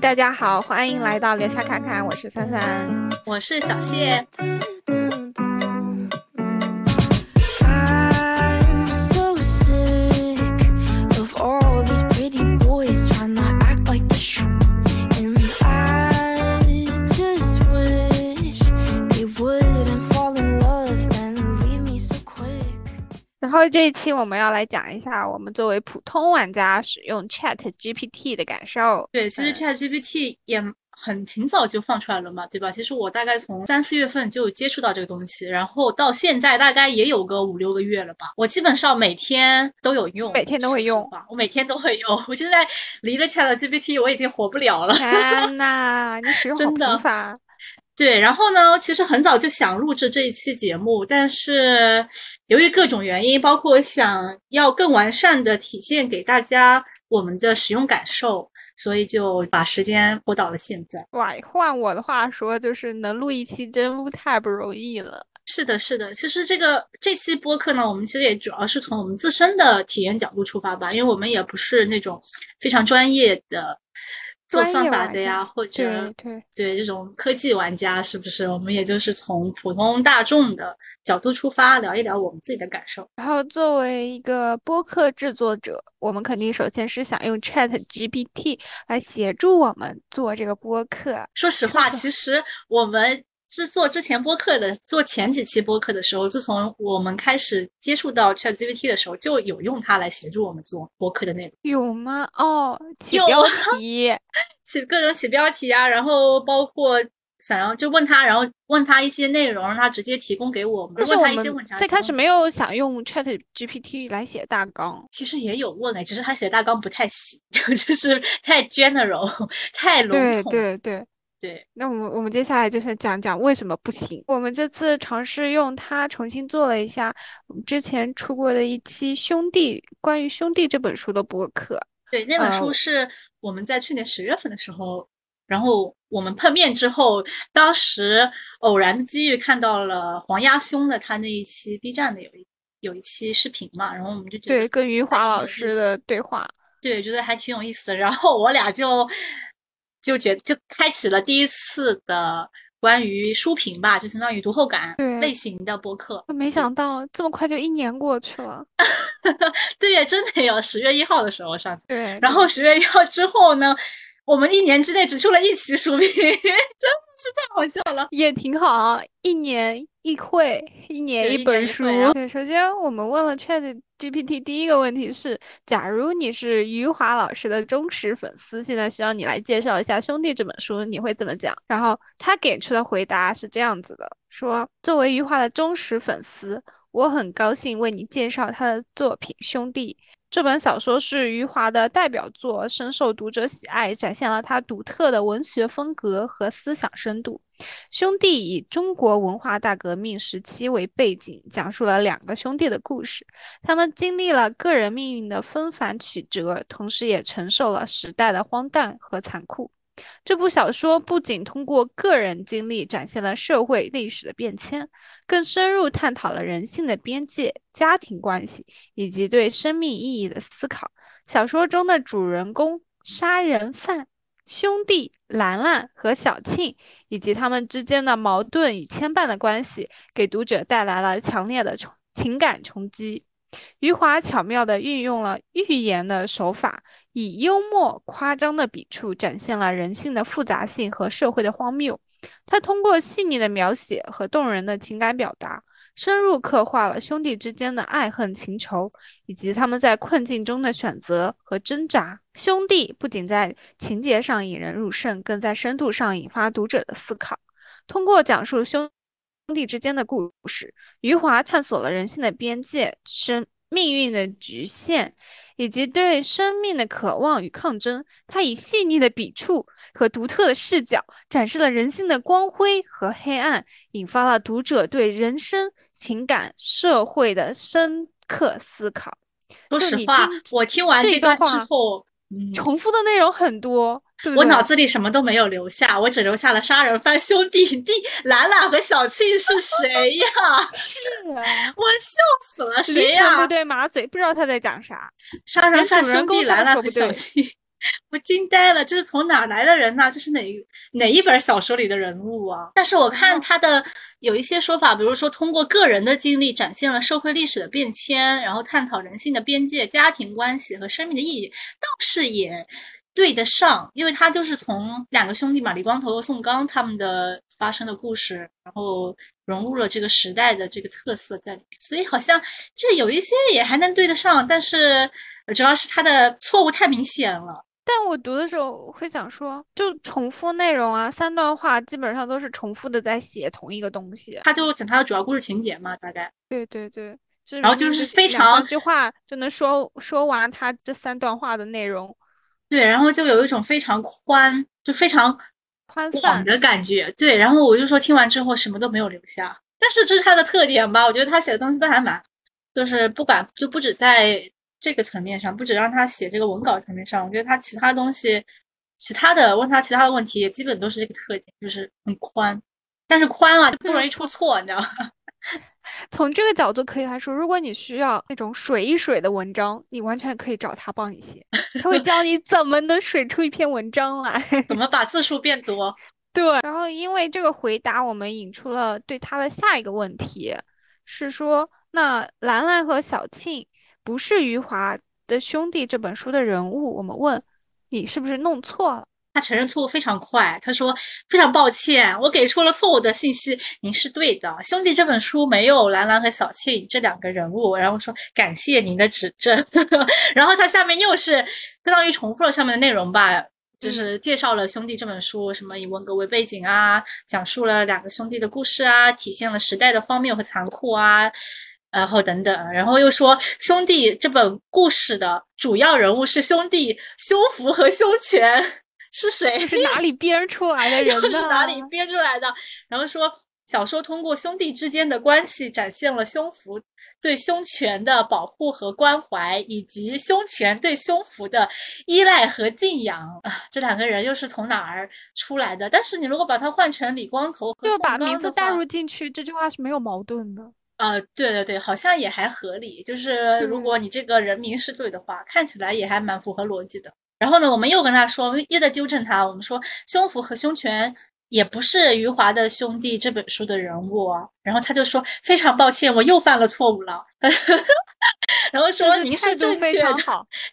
大家好，欢迎来到留下看看，我是三三，我是小谢。后这一期我们要来讲一下我们作为普通玩家使用 Chat GPT 的感受。对，其实 Chat GPT 也很挺早就放出来了嘛，对吧？其实我大概从三四月份就接触到这个东西，然后到现在大概也有个五六个月了吧。我基本上每天都有用，每天都会用吧，我每天都会用。我现在离了 Chat GPT 我已经活不了了。天呐，你使用好频繁。对，然后呢，其实很早就想录制这一期节目，但是由于各种原因，包括想要更完善的体现给大家我们的使用感受，所以就把时间拖到了现在。哇，换我的话说，就是能录一期真太不容易了。是的，是的，其实这个这期播客呢，我们其实也主要是从我们自身的体验角度出发吧，因为我们也不是那种非常专业的。做算法的呀，或者对对这种科技玩家，是不是？我们也就是从普通大众的角度出发，聊一聊我们自己的感受。然后作为一个播客制作者，我们肯定首先是想用 Chat GPT 来协助我们做这个播客。说实话，其实我们。制作之前播客的，做前几期播客的时候，自从我们开始接触到 ChatGPT 的时候，就有用它来协助我们做播客的内容。有吗？哦，起标题，起各种起标题啊，然后包括想要就问他，然后问他一些内容，让他直接提供给我们。但是我们最开始没有想用 ChatGPT 来写大纲，其实也有问诶，只是他写大纲不太行，就是太 general，太笼统。对对对。对，那我们我们接下来就是讲讲为什么不行。我们这次尝试用它重新做了一下我们之前出过的一期《兄弟》关于《兄弟》这本书的播客。对，那本书是我们在去年十月份的时候，然后我们碰面之后，当时偶然的机遇看到了黄鸭兄的他那一期 B 站的有一有一期视频嘛，然后我们就觉得对跟余华老师的对话，对，觉得还挺有意思的。然后我俩就。就觉就开启了第一次的关于书评吧，就相当于读后感类型的播客。没想到这么快就一年过去了。对呀，真的有十月一号的时候上。对。然后十月一号之后呢，我们一年之内只出了一期书评，真的是太好笑了。也挺好，一年一会，一年一本书。对，首先我们问了 Chat。GPT 第一个问题是：假如你是余华老师的忠实粉丝，现在需要你来介绍一下《兄弟》这本书，你会怎么讲？然后他给出的回答是这样子的：说，作为余华的忠实粉丝，我很高兴为你介绍他的作品《兄弟》。这本小说是余华的代表作，深受读者喜爱，展现了他独特的文学风格和思想深度。兄弟以中国文化大革命时期为背景，讲述了两个兄弟的故事，他们经历了个人命运的纷繁曲折，同时也承受了时代的荒诞和残酷。这部小说不仅通过个人经历展现了社会历史的变迁，更深入探讨了人性的边界、家庭关系以及对生命意义的思考。小说中的主人公杀人犯兄弟兰兰和小庆以及他们之间的矛盾与牵绊的关系，给读者带来了强烈的冲情感冲击。余华巧妙地运用了寓言的手法，以幽默夸张的笔触展现了人性的复杂性和社会的荒谬。他通过细腻的描写和动人的情感表达，深入刻画了兄弟之间的爱恨情仇，以及他们在困境中的选择和挣扎。兄弟不仅在情节上引人入胜，更在深度上引发读者的思考。通过讲述兄。兄弟之间的故事，余华探索了人性的边界、生命运的局限，以及对生命的渴望与抗争。他以细腻的笔触和独特的视角，展示了人性的光辉和黑暗，引发了读者对人生、情感、社会的深刻思考。说实话，我听完这段之后。重复的内容很多，我脑子里什么都没有留下，我只留下了杀人犯兄弟弟兰兰和小庆是谁呀？是啊，我笑死了，谁呀？不对马嘴，不知道他在讲啥。杀人犯兄弟兰兰和小庆，我惊呆了，这是从哪来的人呐、这是哪哪一本小说里的人物啊？但是我看他的有一些说法，比如说通过个人的经历展现了社会历史的变迁，然后探讨人性的边界、家庭关系和生命的意义，倒是也对得上，因为他就是从两个兄弟嘛，李光头和宋刚他们的发生的故事，然后融入了这个时代的这个特色在里面，所以好像这有一些也还能对得上，但是主要是他的错误太明显了。但我读的时候会想说，就重复内容啊，三段话基本上都是重复的在写同一个东西。他就讲他的主要故事情节嘛，大概。对对对，就然后就是非常句话就能说说完他这三段话的内容，对，然后就有一种非常宽，就非常宽泛。广的感觉。对，然后我就说听完之后什么都没有留下，但是这是他的特点吧？我觉得他写的东西都还蛮，就是不管就不止在这个层面上，不止让他写这个文稿层面上，我觉得他其他东西，其他的问他其他的问题也，基本都是这个特点，就是很宽。但是宽啊，就不容易出错，你知道吗？从这个角度可以来说，如果你需要那种水一水的文章，你完全可以找他帮你写，他会 教你怎么能水出一篇文章来。怎么把字数变多？对，然后因为这个回答，我们引出了对他的下一个问题，是说，那兰兰和小庆不是余华的兄弟这本书的人物，我们问你是不是弄错了？他承认错误非常快，他说非常抱歉，我给出了错误的信息，您是对的。兄弟这本书没有兰兰和小庆这两个人物，然后说感谢您的指正。然后他下面又是相当于重复了上面的内容吧，就是介绍了兄弟这本书，什么以文革为背景啊，讲述了两个兄弟的故事啊，体现了时代的荒谬和残酷啊。然后等等，然后又说兄弟这本故事的主要人物是兄弟胸脯和胸前。是谁？是哪里编出来的 人呢？是哪里编出来的？然后说，小说通过兄弟之间的关系，展现了胸脯对胸前的保护和关怀，以及胸前对胸脯的依赖和敬仰啊。这两个人又是从哪儿出来的？但是你如果把它换成李光头和就把名字带入进去，这句话是没有矛盾的。呃，对对对，好像也还合理。就是如果你这个人名是对的话，看起来也还蛮符合逻辑的。然后呢，我们又跟他说，又在纠正他。我们说，胸脯和胸拳也不是余华的兄弟这本书的人物啊。然后他就说，非常抱歉，我又犯了错误了。然后说，您是正确的，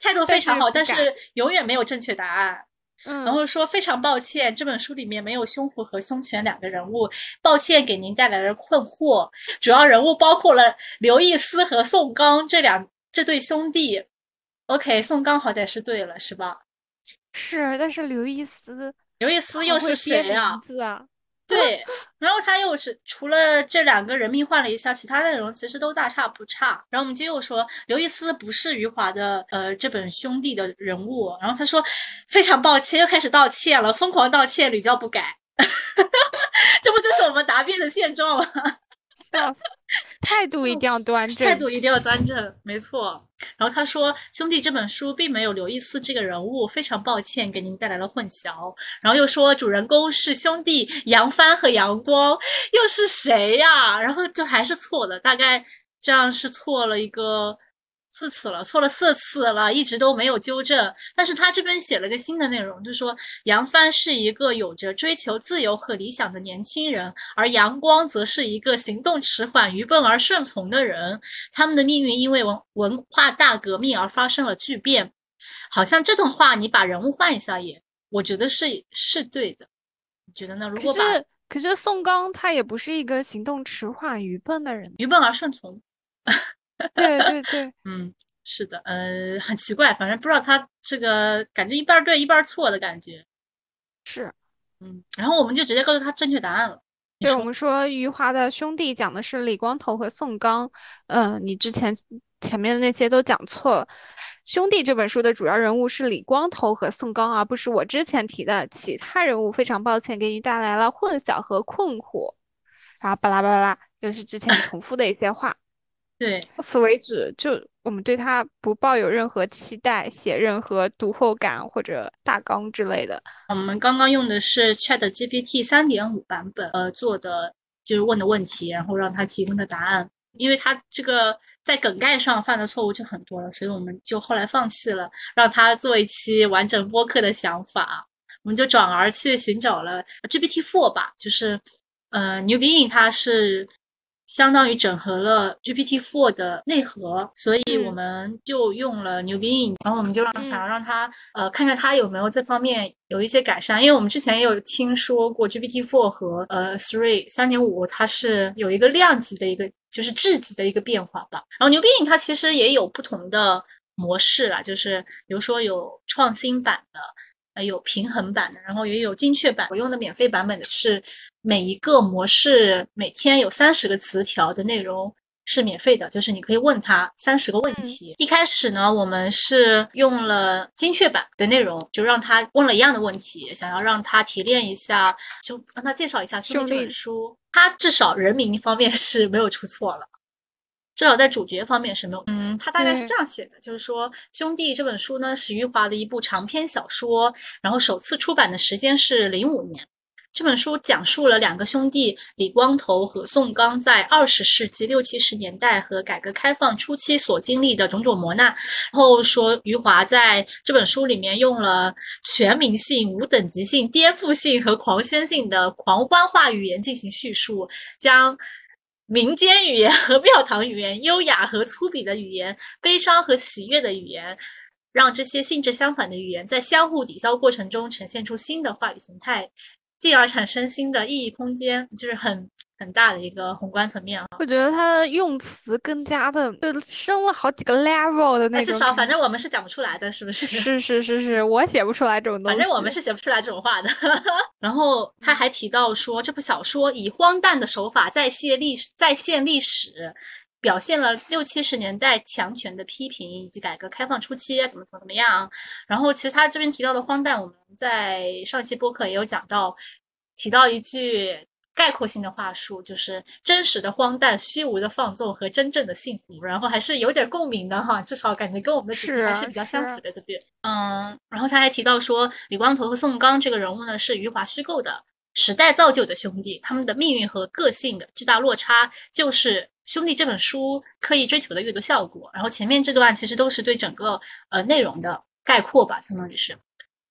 态度非常好，但是永远没有正确答案。嗯，然后说非常抱歉，这本书里面没有胸脯和胸拳两个人物，抱歉给您带来了困惑。主要人物包括了刘易斯和宋刚这两这对兄弟。OK，宋刚好歹是对了，是吧？是，但是刘易斯，刘易斯又是谁呀？啊？对，然后他又是除了这两个人名换了一下，其他内容其实都大差不差。然后我们就又说刘易斯不是余华的呃这本兄弟的人物，然后他说非常抱歉，又开始道歉了，疯狂道歉，屡教不改，这不就是我们答辩的现状吗？笑死！态度一定要端正，态度一定要端正，没错。然后他说：“兄弟，这本书并没有刘易斯这个人物，非常抱歉给您带来了混淆。”然后又说主人公是兄弟杨帆和杨光，又是谁呀？然后就还是错的，大概这样是错了一个。四次了，错了四次了，一直都没有纠正。但是他这边写了个新的内容，就说杨帆是一个有着追求自由和理想的年轻人，而杨光则是一个行动迟缓、愚笨而顺从的人。他们的命运因为文文化大革命而发生了巨变。好像这段话你把人物换一下也，我觉得是是对的。你觉得呢？如果把可是宋刚他也不是一个行动迟缓、愚笨的人，愚笨而顺从。对对对，嗯，是的，呃，很奇怪，反正不知道他这个感觉一半对一半错的感觉，是，嗯，然后我们就直接告诉他正确答案了。对，我们说余华的兄弟讲的是李光头和宋刚，嗯，你之前前面的那些都讲错了。兄弟这本书的主要人物是李光头和宋刚，而不是我之前提的其他人物。非常抱歉，给你带来了混淆和困惑。然后巴拉巴拉，又是之前重复的一些话。对，到此为止，就我们对它不抱有任何期待，写任何读后感或者大纲之类的。我们刚刚用的是 Chat GPT 三点五版本，呃，做的就是问的问题，然后让他提供的答案。因为他这个在梗概上犯的错误就很多了，所以我们就后来放弃了让他做一期完整播客的想法，我们就转而去寻找了 GPT Four 吧，就是呃牛鼻影它是。相当于整合了 GPT-4 的内核，所以我们就用了牛鼻影，然后我们就让想要让它呃看看它有没有这方面有一些改善，因为我们之前也有听说过 GPT-4 和呃 Three 三点五它是有一个量级的一个就是质级的一个变化吧。然后牛鼻影它其实也有不同的模式啦，就是比如说有创新版的，呃有平衡版的，然后也有精确版。我用的免费版本的是。每一个模式每天有三十个词条的内容是免费的，就是你可以问他三十个问题。一开始呢，我们是用了精确版的内容，就让他问了一样的问题，想要让他提炼一下，就让他介绍一下《兄弟》这本书。他至少人名方面是没有出错了，至少在主角方面是没有。嗯，他大概是这样写的，就是说《兄弟》这本书呢是余华的一部长篇小说，然后首次出版的时间是零五年。这本书讲述了两个兄弟李光头和宋刚在二十世纪六七十年代和改革开放初期所经历的种种磨难。然后说，余华在这本书里面用了全民性、无等级性、颠覆性和狂宣性的狂欢化语言进行叙述，将民间语言和庙堂语言、优雅和粗鄙的语言、悲伤和喜悦的语言，让这些性质相反的语言在相互抵消过程中呈现出新的话语形态。进而产生新的意义空间，就是很很大的一个宏观层面啊。我觉得它的用词更加的就升了好几个 level 的那种。至少反正我们是讲不出来的，是不是？是是是是，我写不出来这种东西。反正我们是写不出来这种话的。然后他还提到说，这部小说以荒诞的手法再现历史，再现历史。表现了六七十年代强权的批评，以及改革开放初期怎么怎么怎么样。然后，其实他这边提到的荒诞，我们在上期播客也有讲到，提到一句概括性的话术，就是真实的荒诞、虚无的放纵和真正的幸福。然后还是有点共鸣的哈，至少感觉跟我们的主题还是比较相符的，对不对？嗯。然后他还提到说，李光头和宋刚这个人物呢，是余华虚构的，时代造就的兄弟，他们的命运和个性的巨大落差，就是。兄弟这本书刻意追求的阅读效果，然后前面这段其实都是对整个呃内容的概括吧，相当于是，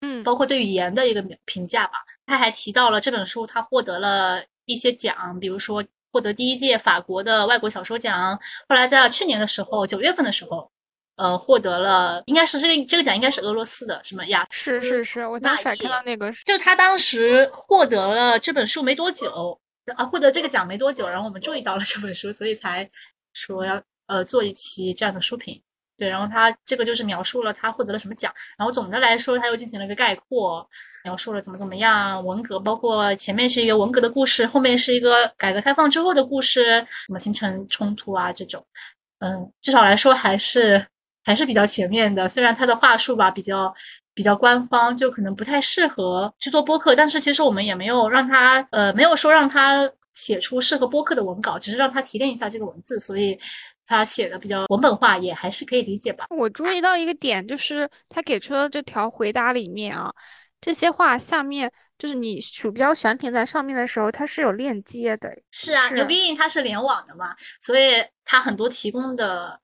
嗯，包括对语言的一个评价吧。他还提到了这本书，他获得了一些奖，比如说获得第一届法国的外国小说奖，后来在去年的时候，九月份的时候，呃，获得了应该是这个这个奖应该是俄罗斯的什么雅思，是是是，我当时看到那个，就他当时获得了这本书没多久。啊，获得这个奖没多久，然后我们注意到了这本书，所以才说要呃做一期这样的书评。对，然后他这个就是描述了他获得了什么奖，然后总的来说他又进行了一个概括，描述了怎么怎么样文革，包括前面是一个文革的故事，后面是一个改革开放之后的故事，怎么形成冲突啊这种，嗯，至少来说还是还是比较全面的。虽然他的话术吧比较。比较官方，就可能不太适合去做播客。但是其实我们也没有让他，呃，没有说让他写出适合播客的文稿，只是让他提炼一下这个文字，所以他写的比较文本化，也还是可以理解吧。我注意到一个点，就是他给出的这条回答里面啊，这些话下面就是你鼠标悬停在上面的时候，它是有链接的。是啊，牛逼，它是联网的嘛，所以它很多提供的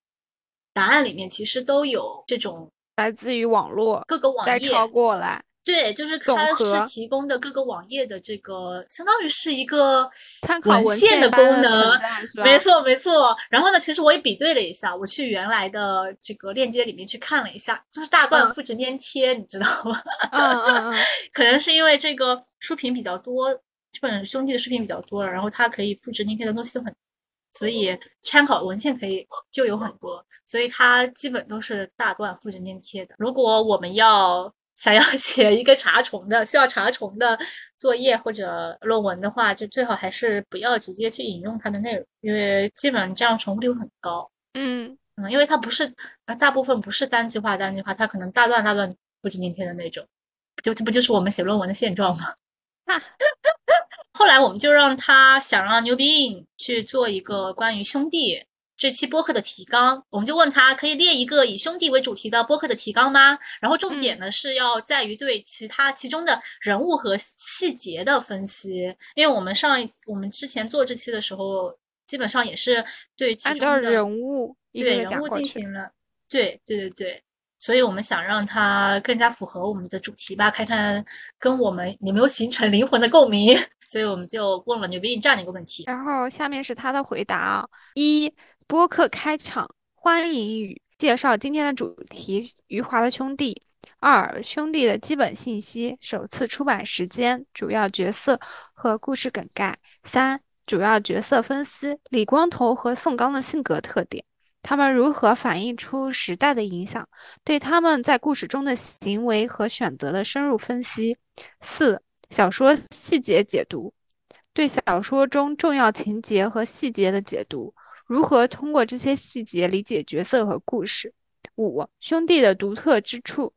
答案里面其实都有这种。来自于网络各个网页抄过来，对，就是它是提供的各个网页的这个，相当于是一个参考文献的功能，没错没错。然后呢，其实我也比对了一下，我去原来的这个链接里面去看了一下，就是大段复制粘贴，你知道吗？嗯嗯嗯，可能是因为这个书评比较多，这本兄弟的书评比较多了，然后它可以复制粘贴的东西都很。所以参考文献可以就有很多，所以它基本都是大段复制粘贴的。如果我们要想要 写一个查重的需要查重的作业或者论文的话，就最好还是不要直接去引用它的内容，因为基本上这样重复率很高。嗯嗯，因为它不是大部分不是单句话单句话，它可能大段大段复制粘贴的那种，就这不就是我们写论文的现状吗？哈。后来我们就让他想让牛逼印去做一个关于兄弟这期播客的提纲，我们就问他可以列一个以兄弟为主题的播客的提纲吗？然后重点呢是要在于对其他其中的人物和细节的分析，因为我们上一我们之前做这期的时候。基本上也是对其中的人物对人物进。行了，对对对对，所以我们想让它更加符合我们的主题吧，看看跟我们有没有形成灵魂的共鸣，所以我们就问了牛逼这样的一个问题。然后下面是他的回答啊：一、播客开场欢迎语，介绍今天的主题《余华的兄弟》；二、兄弟的基本信息，首次出版时间、主要角色和故事梗概；三、主要角色分析，李光头和宋刚的性格特点，他们如何反映出时代的影响，对他们在故事中的行为和选择的深入分析；四、小说细节解读。对小说中重要情节和细节的解读，如何通过这些细节理解角色和故事。五、兄弟的独特之处，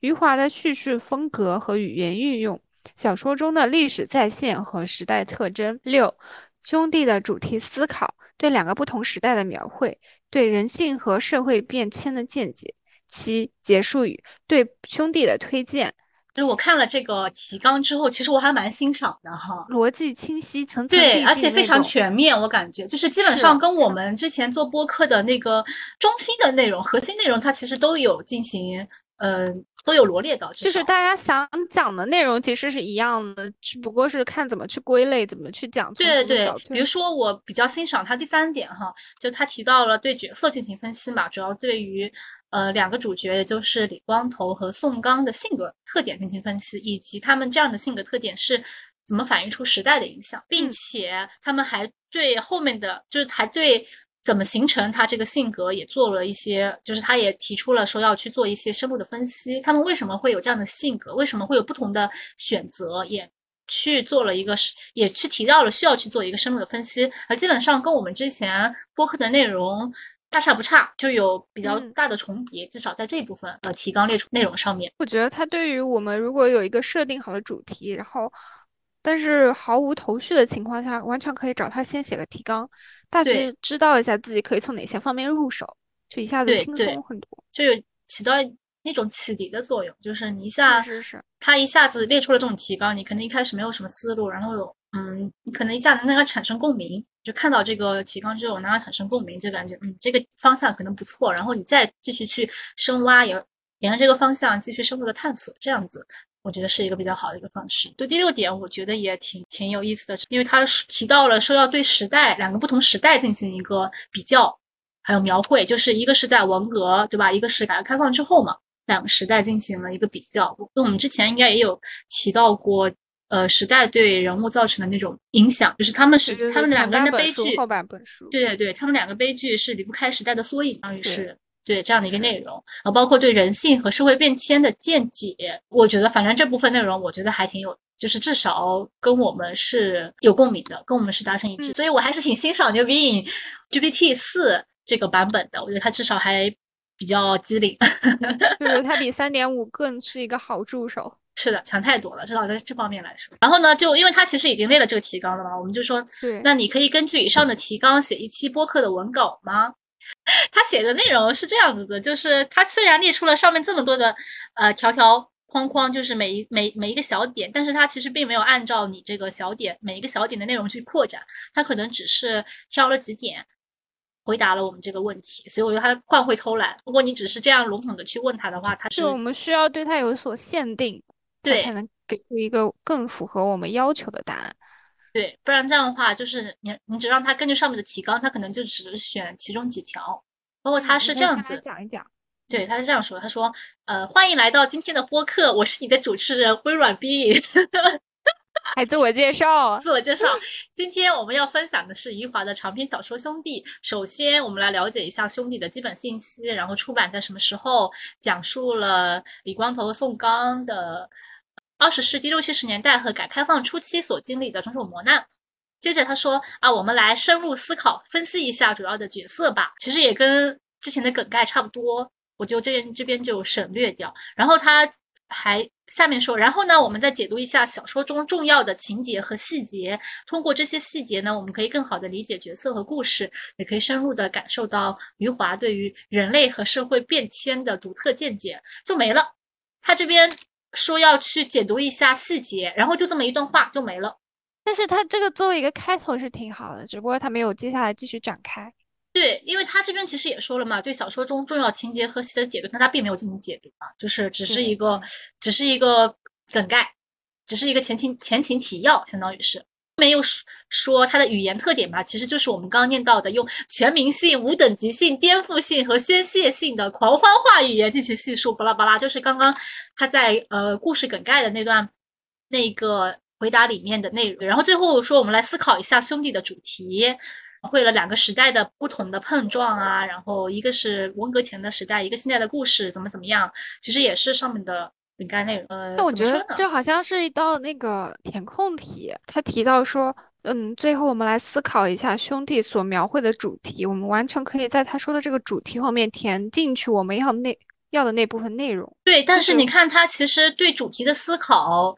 余华的叙事风格和语言运用，小说中的历史再现和时代特征。六、兄弟的主题思考，对两个不同时代的描绘，对人性和社会变迁的见解。七、结束语，对兄弟的推荐，就是我看了这个提纲之后，其实我还蛮欣赏的哈。逻辑清晰，层层递对，而且非常全面，我感觉就是基本上跟我们之前做播客的那个中心的内容、核心内容，它其实都有进行，呃，都有罗列到，就是大家想讲的内容其实是一样的，只不过是看怎么去归类，怎么去讲。对对对比如说我比较欣赏他第三点哈，就他提到了对角色进行分析嘛，主要对于呃两个主角，也就是李光头和宋刚的性格特点进行分析，以及他们这样的性格特点是怎么反映出时代的影响，并嗯。且他们还对后面的就是还对。怎么形成他这个性格也做了一些，就是他也提出了说要去做一些深入的分析，他们为什么会有这样的性格，为什么会有不同的选择，也去做了一个是，也去提到了需要去做一个深入的分析，而基本上跟我们之前播客的内容大差不差，就有比较嗯大的重叠，至少在这部分呃提纲列出内容上面。我觉得它对于我们如果有一个设定好的主题，然后但是毫无头绪的情况下，完全可以找他先写个提纲，大致知道一下自己可以从哪些方面入手，就一下子轻松很多。就有起到那种启迪的作用，就是你一下是是是，他一下子列出了这种提纲，你可能一开始没有什么思路，然后有嗯，你可能一下子能跟他产生共鸣，就看到这个提纲之后，能让产生共鸣，就感觉嗯，这个方向可能不错，然后你再继续去深挖，也沿着这个方向继续深入的探索，这样子。我觉得是一个比较好的一个方式。对第六点，我觉得也挺挺有意思的，因为他提到了说要对时代两个不同时代进行一个比较，还有描绘，就是一个是在文革，对吧？一个是改革开放之后嘛，两个时代进行了一个比较。我们之前应该也有提到过，呃，时代对人物造成的那种影响，就是他们是他们两个人的悲剧，后半本书，对对对，他们两个悲剧是离不开时代的缩影，相当于是对这样的一个内容，然后包括对人性和社会变迁的见解，我觉得反正这部分内容，我觉得还挺有，就是至少跟我们是有共鸣的，跟我们是达成一致，嗯所以我还是挺欣赏牛逼影 GPT 四这个版本的，我觉得它至少还比较机灵。就是它比三点五更是一个好助手。是的，强太多了，至少在这方面来说。然后呢，就因为他其实已经列了这个提纲了嘛，我们就说对，那你可以根据以上的提纲写一期播客的文稿吗？他写的内容是这样子的，就是他虽然列出了上面这么多的呃条条框框，就是每一每每一个小点，但是他其实并没有按照你这个小点每一个小点的内容去扩展，他可能只是挑了几点。回答了我们这个问题，所以我觉得他惯会偷懒。如果你只是这样笼统的去问他的话，他是是我们需要对他有所限定，它对才能给出一个更符合我们要求的答案。对，不然这样的话，就是你你只让他根据上面的提纲，他可能就只选其中几条。包括他嗯是这样子，讲一讲。对，他是这样说，他说，呃，欢迎来到今天的播客，我是你的主持人微软 B。还自我介绍，自我介绍，今天我们要分享的是余华的长篇小说《兄弟》。首先，我们来了解一下兄弟的基本信息，然后出版在什么时候，讲述了李光头和宋刚的二十世纪六七十年代和改革开放初期所经历的种种磨难。接着他说啊，我们来深入思考、分析一下主要的角色吧。其实也跟之前的梗概差不多，我就这边这边就省略掉。然后他还下面说，然后呢，我们再解读一下小说中重要的情节和细节。通过这些细节呢，我们可以更好的理解角色和故事，也可以深入的感受到余华对于人类和社会变迁的独特见解。就没了。他这边说要去解读一下细节，然后就这么一段话就没了。但是他这个作为一个开头是挺好的，只不过他没有接下来继续展开。对，因为他这边其实也说了嘛，对小说中重要情节和细节的解读，但他并没有进行解读啊，就是只是一个，只是一个梗概，只是一个前情前情提要，相当于是面又说说它的语言特点吧，其实就是我们刚刚念到的，用全民性、无等级性、颠覆性和宣泄性的狂欢化语言进行叙述，巴拉巴拉，就是刚刚他在呃故事梗概的那段那个回答里面的内容，然后最后说我们来思考一下兄弟的主题。会了两个时代的不同的碰撞啊，然后一个是文革前的时代，一个现在的故事怎么怎么样，其实也是上面的饼干内容。呃，但我觉得就好像是一道那个填空题，他提到说，嗯，最后我们来思考一下兄弟所描绘的主题，我们完全可以在他说的这个主题后面填进去我们要那要的那部分内容。对，但是你看他其实对主题的思考，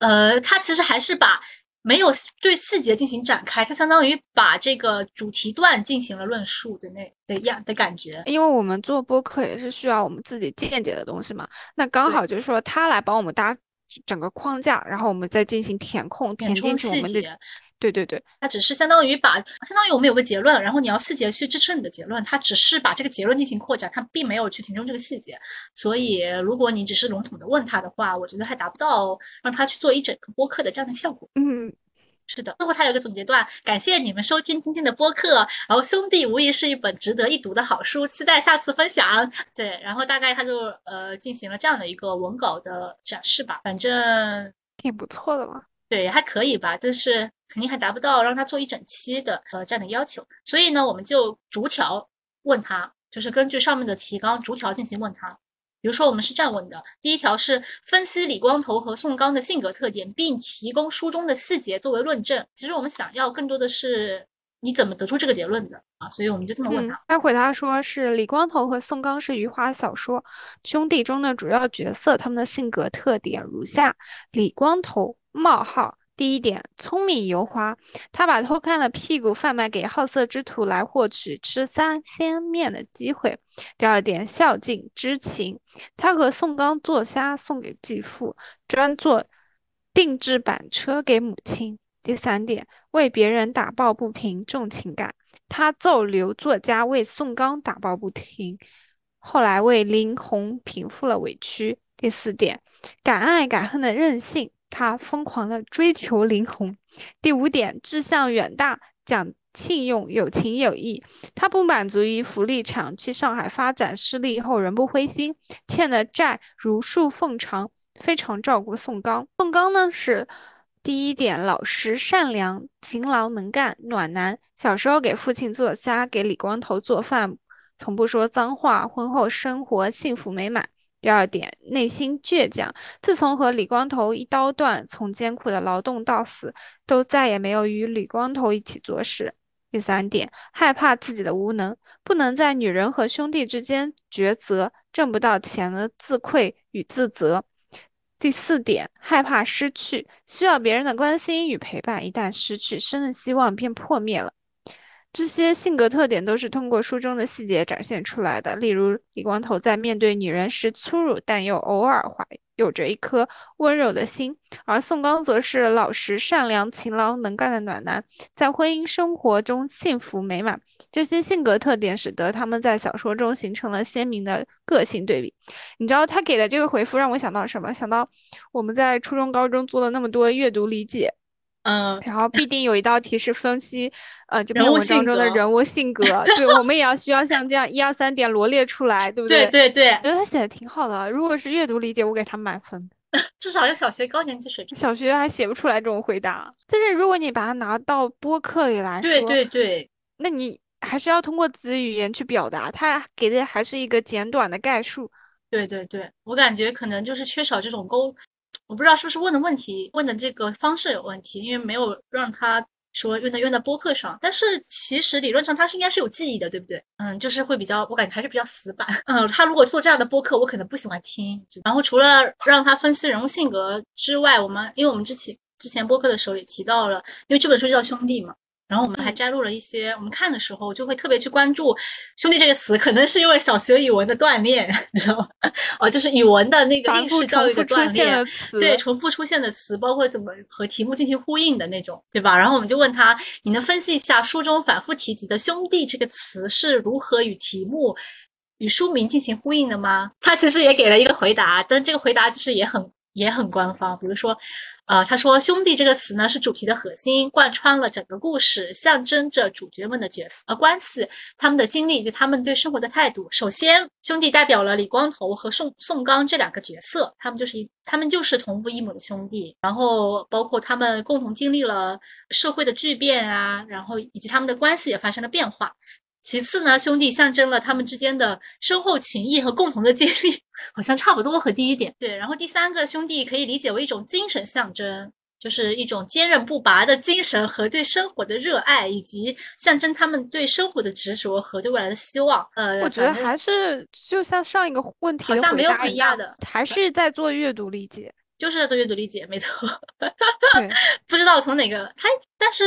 呃，他其实还是把。没有对细节进行展开，它相当于把这个主题段进行了论述的那的样的感觉。因为我们做播客也是需要我们自己见解的东西嘛，那刚好就是说他来帮我们搭整个框架，然后我们再进行填空，填进去我们的。对对对，它只是相当于把相当于我们有个结论，然后你要细节去支撑你的结论，它只是把这个结论进行扩展，它并没有去填充这个细节。所以如果你只是笼统的问他的话，我觉得还达不到让他去做一整个播客的这样的效果。嗯，是的。最后他有一个总结段，感谢你们收听今天的播客，然后兄弟无疑是一本值得一读的好书，期待下次分享。对，然后大概他就呃进行了这样的一个文稿的展示吧，反正挺不错的嘛。对，还可以吧，但是肯定还达不到让他做一整期的呃这样的要求。所以呢，我们就逐条问他，就是根据上面的提纲逐条进行问他。比如说，我们是这样问的：第一条是分析李光头和宋刚的性格特点，并提供书中的细节作为论证。其实我们想要更多的是你怎么得出这个结论的啊？所以我们就这么问他。他回答说是李光头和宋刚是余华小说兄弟中的主要角色，他们的性格特点如下：李光头。冒号，第一点，聪明油滑，他把偷看的屁股贩卖给好色之徒来获取吃三鲜面的机会。第二点，孝敬知情，他和宋刚做虾送给继父，专做定制板车给母亲。第三点，为别人打抱不平，重情感，他奏刘作家为宋刚打抱不平，后来为林红平复了委屈。第四点，敢爱敢恨的任性。他疯狂的追求林红。第五点，志向远大，讲信用，有情有义。他不满足于福利厂，去上海发展，失利后仍不灰心，欠的债如数奉偿，非常照顾宋刚。宋刚呢是第一点，老实善良，勤劳能干，暖男。小时候给父亲做虾，给李光头做饭，从不说脏话。婚后生活幸福美满。第二点，内心倔强。自从和李光头一刀断，从艰苦的劳动到死，都再也没有与李光头一起做事。第三点，害怕自己的无能，不能在女人和兄弟之间抉择，挣不到钱的自愧与自责。第四点，害怕失去，需要别人的关心与陪伴，一旦失去，生的希望便破灭了。这些性格特点都是通过书中的细节展现出来的。例如，李光头在面对女人时粗鲁，但又偶尔怀有着一颗温柔的心；而宋刚则是老实、善良、勤劳、能干的暖男，在婚姻生活中幸福美满。这些性格特点使得他们在小说中形成了鲜明的个性对比。你知道他给的这个回复让我想到什么？想到我们在初中、高中做了那么多阅读理解。嗯，然后必定有一道题是分析，呃，这篇文章中的人物性格。对，我们也要需要像这样一二三点罗列出来，对不对？对对对，我觉得他写的挺好的。如果是阅读理解，我给他满分，至少有小学高年级水平。小学还写不出来这种回答，但是如果你把它拿到播客里来说，对对对，那你还是要通过子语言去表达，他给的还是一个简短的概述。对对对，我感觉可能就是缺少这种沟。我不知道是不是问的问题问的这个方式有问题，因为没有让他说用在用在播客上。但是其实理论上他是应该是有记忆的，对不对？嗯，就是会比较，我感觉还是比较死板。嗯，他如果做这样的播客，我可能不喜欢听。然后除了让他分析人物性格之外，我们因为我们之前之前播客的时候也提到了，因为这本书叫《兄弟》嘛，然后我们还嗯摘录了一些，我们看的时候就会特别去关注“兄弟”这个词，可能是因为小学语文的锻炼，你知道吗？哦，就是语文的那个应试教育的重复出锻炼现的，词，对，重复出现的词，包括怎么和题目进行呼应的那种，对吧？然后我们就问他，你能分析一下书中反复提及的“兄弟”这个词是如何与题目、与书名进行呼应的吗？他其实也给了一个回答，但这个回答就是也很也很官方，比如说。呃，他说“兄弟”这个词呢是主题的核心，贯穿了整个故事，象征着主角们的角色呃关系、他们的经历以及他们对生活的态度。首先，兄弟代表了李光头和宋宋刚这两个角色，他们就是一他们就是同父异母的兄弟，然后包括他们共同经历了社会的巨变啊，然后以及他们的关系也发生了变化。其次呢，兄弟象征了他们之间的深厚情谊和共同的经历，好像差不多和第一点。对，然后第三个兄弟可以理解为一种精神象征，就是一种坚韧不拔的精神和对生活的热爱，以及象征他们对生活的执着和对未来的希望。呃，我觉得还是就像上一个问题好像没有答一样很大的还是在做阅读理解。就是在做阅读理解，没错。对，不知道从哪个他，但是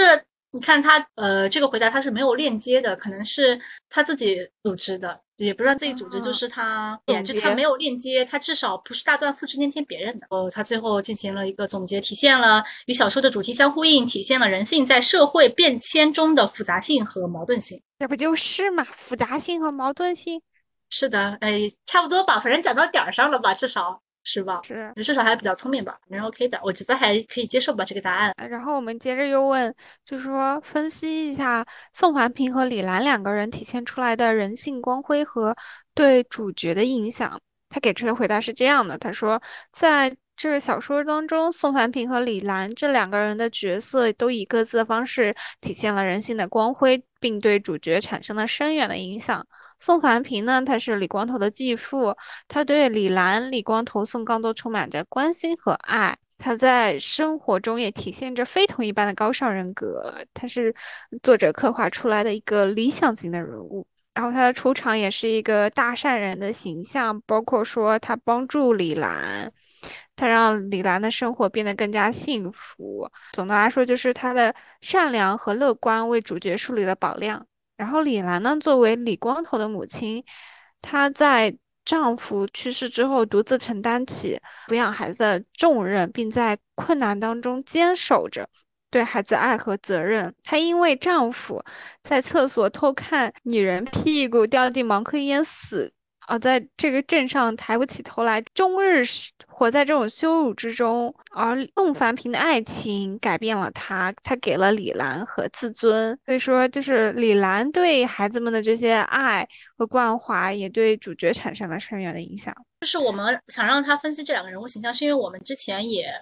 你看他呃这个回答他是没有链接的，可能是他自己组织的，也不知道自己组织，就啊是他，就是他没有链接，他至少不是大段复制粘贴别人的。呃，他最后进行了一个总结，体现了与小说的主题相呼应，体现了人性在社会变迁中的复杂性和矛盾性。这不就是嘛，复杂性和矛盾性是的，哎，差不多吧，反正讲到点儿上了吧，至少是吧？是。至少还比较聪明吧，反正 OK 的，我觉得还可以接受吧这个答案。呃然后我们接着又问，就是说分析一下宋环平和李兰两个人体现出来的人性光辉和对主角的影响。他给出的回答是这样的：他说，在这个小说当中，宋凡平和李兰这两个人的角色都以各自的方式体现了人性的光辉，并对主角产生了深远的影响。宋凡平呢，他是李光头的继父，他对李兰、李光头、宋刚都充满着关心和爱。他在生活中也体现着非同一般的高尚人格，他是作者刻画出来的一个理想型的人物。然后他的出场也是一个大善人的形象，包括说他帮助李兰，他让李兰的生活变得更加幸福。总的来说，就是他的善良和乐观为主角树立了榜样。然后李兰呢，作为李光头的母亲，她在丈夫去世之后，独自承担起抚养孩子的重任，并在困难当中坚守着对孩子爱和责任。她因为丈夫在厕所偷看女人屁股掉进茅坑淹死，而在这个镇上抬不起头来，终日是活在这种羞辱之中。而孟凡平的爱情改变了他，他给了李兰和自尊。所以说，就是李兰对孩子们的这些爱和关怀，也对主角产生了深远的影响。就是我们想让他分析这两个人物形象，是因为我们之前也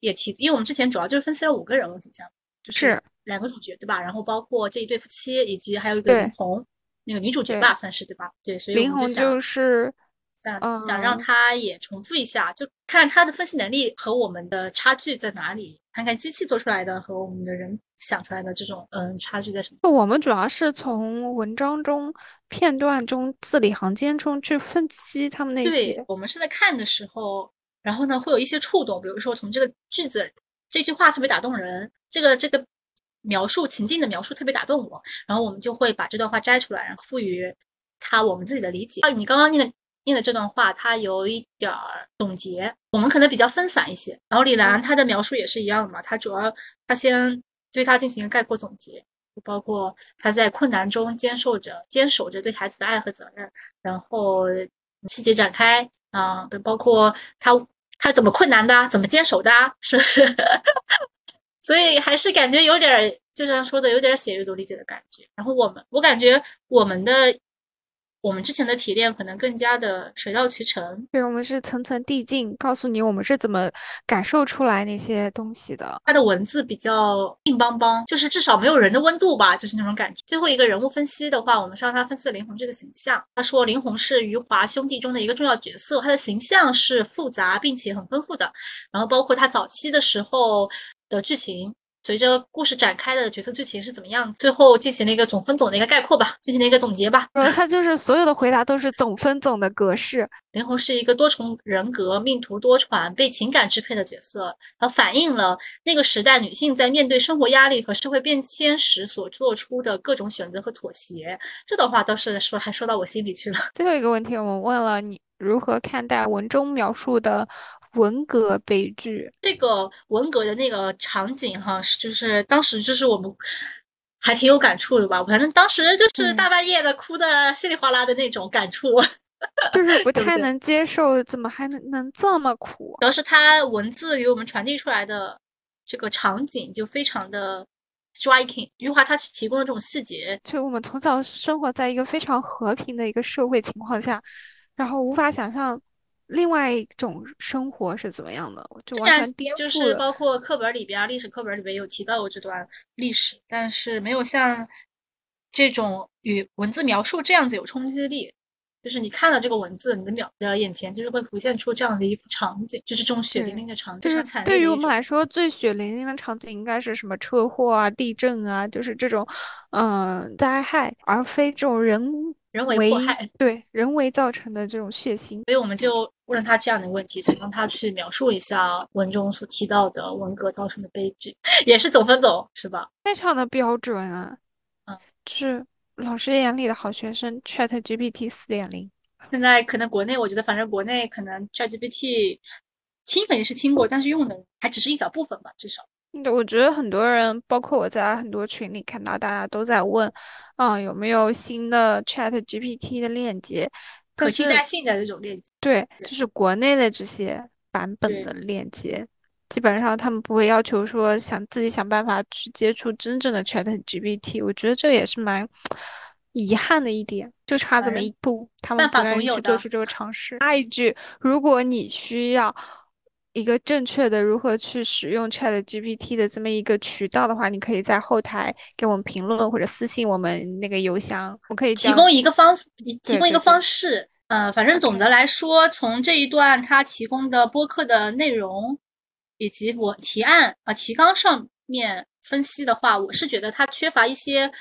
也提，因为我们之前主要就是分析了五个人物形象，就是是两个主角对吧？然后包括这一对夫妻，以及还有一个对林红，那个女主角吧，算是对吧？对，所以我林红们就想就是想想让嗯他也重复一下，就看她的分析能力和我们的差距在哪里，看看机器做出来的和我们的人想出来的这种嗯差距在什么。我们主要是从文章中、片段中、字里行间中去分析他们那些对些。我们是在看的时候，然后呢会有一些触动，比如说从这个句子这句话特别打动人，这个这个描述情境的描述特别打动我，然后我们就会把这段话摘出来，然后赋予它我们自己的理解。啊，你刚刚念的念的这段话，它有一点儿总结，我们可能比较分散一些。然后李兰她的描述也是一样的嘛，她主要她先对她进行概括总结。包括她在困难中坚守着、坚守着对孩子的爱和责任，然后细节展开啊，包括她她怎么困难的啊，怎么坚守的啊，是不是？所以还是感觉有点儿，就像说的，有点儿写阅读理解的感觉。然后我们，我感觉我们的我们之前的提炼可能更加的水到渠成，对，我们是层层递进，告诉你我们是怎么感受出来那些东西的。它的文字比较硬邦邦，就是至少没有人的温度吧，就是那种感觉。最后一个人物分析的话，我们是让他分析了林红这个形象。他说林红是余华兄弟中的一个重要角色，他的形象是复杂并且很丰富的，然后包括他早期的时候的剧情。随着故事展开的角色剧情是怎么样，最后进行了一个总分总的一个概括吧，进行了一个总结吧。他就是所有的回答都是总分总的格式。林红是一个多重人格、命途多舛、被情感支配的角色，它反映了那个时代女性在面对生活压力和社会变迁时所做出的各种选择和妥协。这段话倒是说还说到我心里去了。最后一个问题，我们问了你如何看待文中描述的文革悲剧？这个文革的那个场景哈，是就是当时就是我们还挺有感触的吧？反正当时就是大半夜的哭的稀里哗啦的那种感触。就是不太能接受，怎么还能能这么苦？主要是他文字给我们传递出来的这个场景就非常的 striking。余华他提供的这种细节，就我们从小生活在一个非常和平的一个社会情况下，然后无法想象另外一种生活是怎么样的，就完全颠覆就是包括课本里边，历史课本里边有提到过这段历史，但是没有像这种与文字描述这样子有冲击力。就是你看到这个文字，你的秒的眼前就是会浮现出这样的一幅场景，就是这种血淋淋的场景，就是对于我们来说最血淋淋的场景应该是什么车祸啊、地震啊，就是这种嗯灾害，而非这种人人为对人为造成的这种血腥。所以我们就问了他这样的问题，想让他去描述一下文中所提到的文革造成的悲剧，也是总分总是吧？非常的标准啊，嗯，是。老师眼里的好学生，Chat GPT 四点零。现在可能国内，我觉得反正国内可能 Chat GPT 听肯定是听过，但是用的还只是一小部分吧，至少。对，我觉得很多人，包括我在很多群里看到大家都在问，啊，有没有新的 Chat GPT 的链接？可替代性的这种链接。对，就是国内的这些版本的链接。基本上他们不会要求说想自己想办法去接触真正的 Chat GPT，我觉得这也是蛮遗憾的一点，就差这么一步，他们不愿意去做出这个尝试。下一句，如果你需要一个正确的如何去使用 Chat GPT 的这么一个渠道的话，你可以在后台给我们评论或者私信我们那个邮箱，我可以提供一个方提供一个方式。呃，反正总的来说，从这一段他提供的播客的内容。以及我提案啊提纲上面分析的话，我是觉得它缺乏一些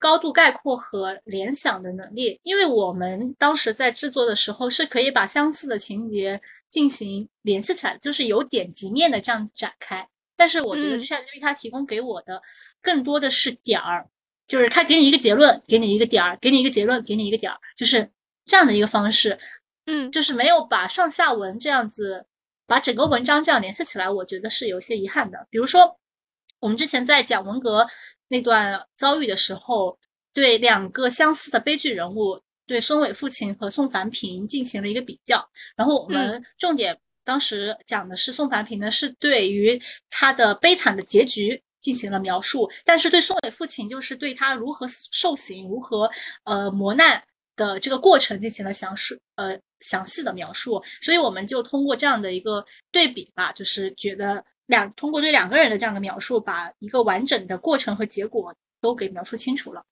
高度概括和联想的能力。因为我们当时在制作的时候，是可以把相似的情节进行联系起来，就是有点及面的这样展开。但是我觉得 ChatGPT 它提供给我的更多的是点儿，就是它给你一个结论，给你一个点儿，给你一个结论，给你一个点儿，就是这样的一个方式。嗯，就是没有把上下文这样子。把整个文章这样联系起来，我觉得是有些遗憾的。比如说，我们之前在讲文革那段遭遇的时候，对两个相似的悲剧人物，对孙伟父亲和宋凡平进行了一个比较。然后我们重点当时讲的是宋凡平呢，是对于他的悲惨的结局进行了描述，但是对宋伟父亲，就是对他如何受刑、如何呃磨难的这个过程进行了详述，呃。详细的描述，所以我们就通过这样的一个对比吧，就是觉得两通过对两个人的这样的描述，把一个完整的过程和结果都给描述清楚了。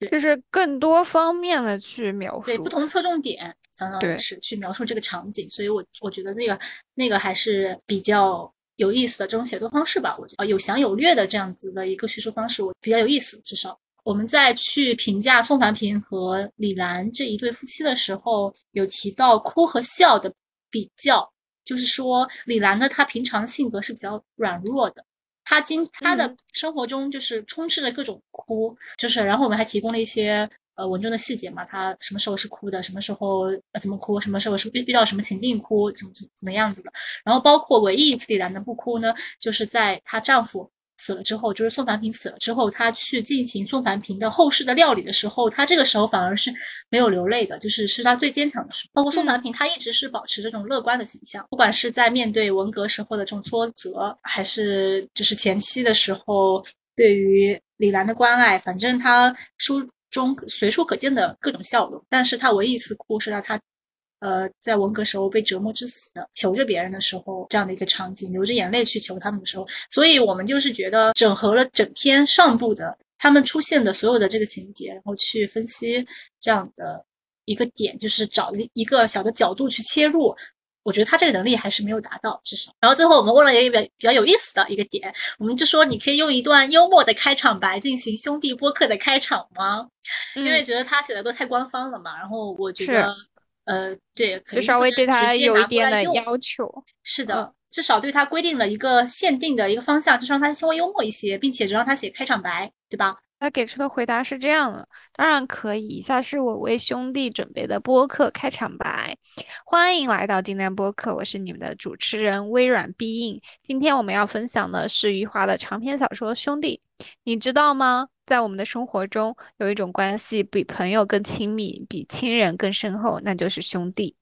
对，就是更多方面的去描述，对不同侧重点，相当于是去描述这个场景。所以我我觉得那个那个还是比较有意思的这种写作方式吧。我觉得有详有略的这样子的一个叙述方式，我比较有意思，至少。我们在去评价宋凡平和李兰这一对夫妻的时候，有提到哭和笑的比较，就是说李兰呢，她平常性格是比较软弱的，她经她的生活中就是充斥着各种哭，就是然后我们还提供了一些呃文中的细节嘛，她什么时候是哭的，什么时候呃怎么哭，什么时候是遇遇到什么情境哭，怎么怎怎么样子的，然后包括唯一一次李兰的不哭呢，就是在她丈夫。死了之后，就是宋凡平死了之后，他去进行宋凡平的后事的料理的时候，他这个时候反而是没有流泪的，就是是他最坚强的时候。包括宋凡平，他一直是保持这种乐观的形象，不管是在面对文革时候的这种挫折，还是就是前期的时候对于李兰的关爱，反正他书中随处可见的各种笑容。但是他唯一一次哭是在他。呃，在文革时候被折磨致死的，求着别人的时候，这样的一个场景，流着眼泪去求他们的时候，所以我们就是觉得整合了整篇上部的他们出现的所有的这个情节，然后去分析这样的一个点，就是找一个小的角度去切入。我觉得他这个能力还是没有达到，至少。然后最后我们问了一个比较有意思的一个点，我们就说你可以用一段幽默的开场白进行兄弟播客的开场吗？因为觉得他写的都太官方了嘛。然后我觉得，呃，对，就稍微对他有一点的要求。是的，至少对他规定了一个限定的一个方向，就是让他稍微幽默一些，并且只让他写开场白，对吧？他给出的回答是这样的：当然可以。以下是我为兄弟准备的播客开场白。欢迎来到今天播客，我是你们的主持人微软必应。今天我们要分享的是余华的长篇小说《兄弟》。你知道吗？在我们的生活中，有一种关系比朋友更亲密，比亲人更深厚，那就是兄弟。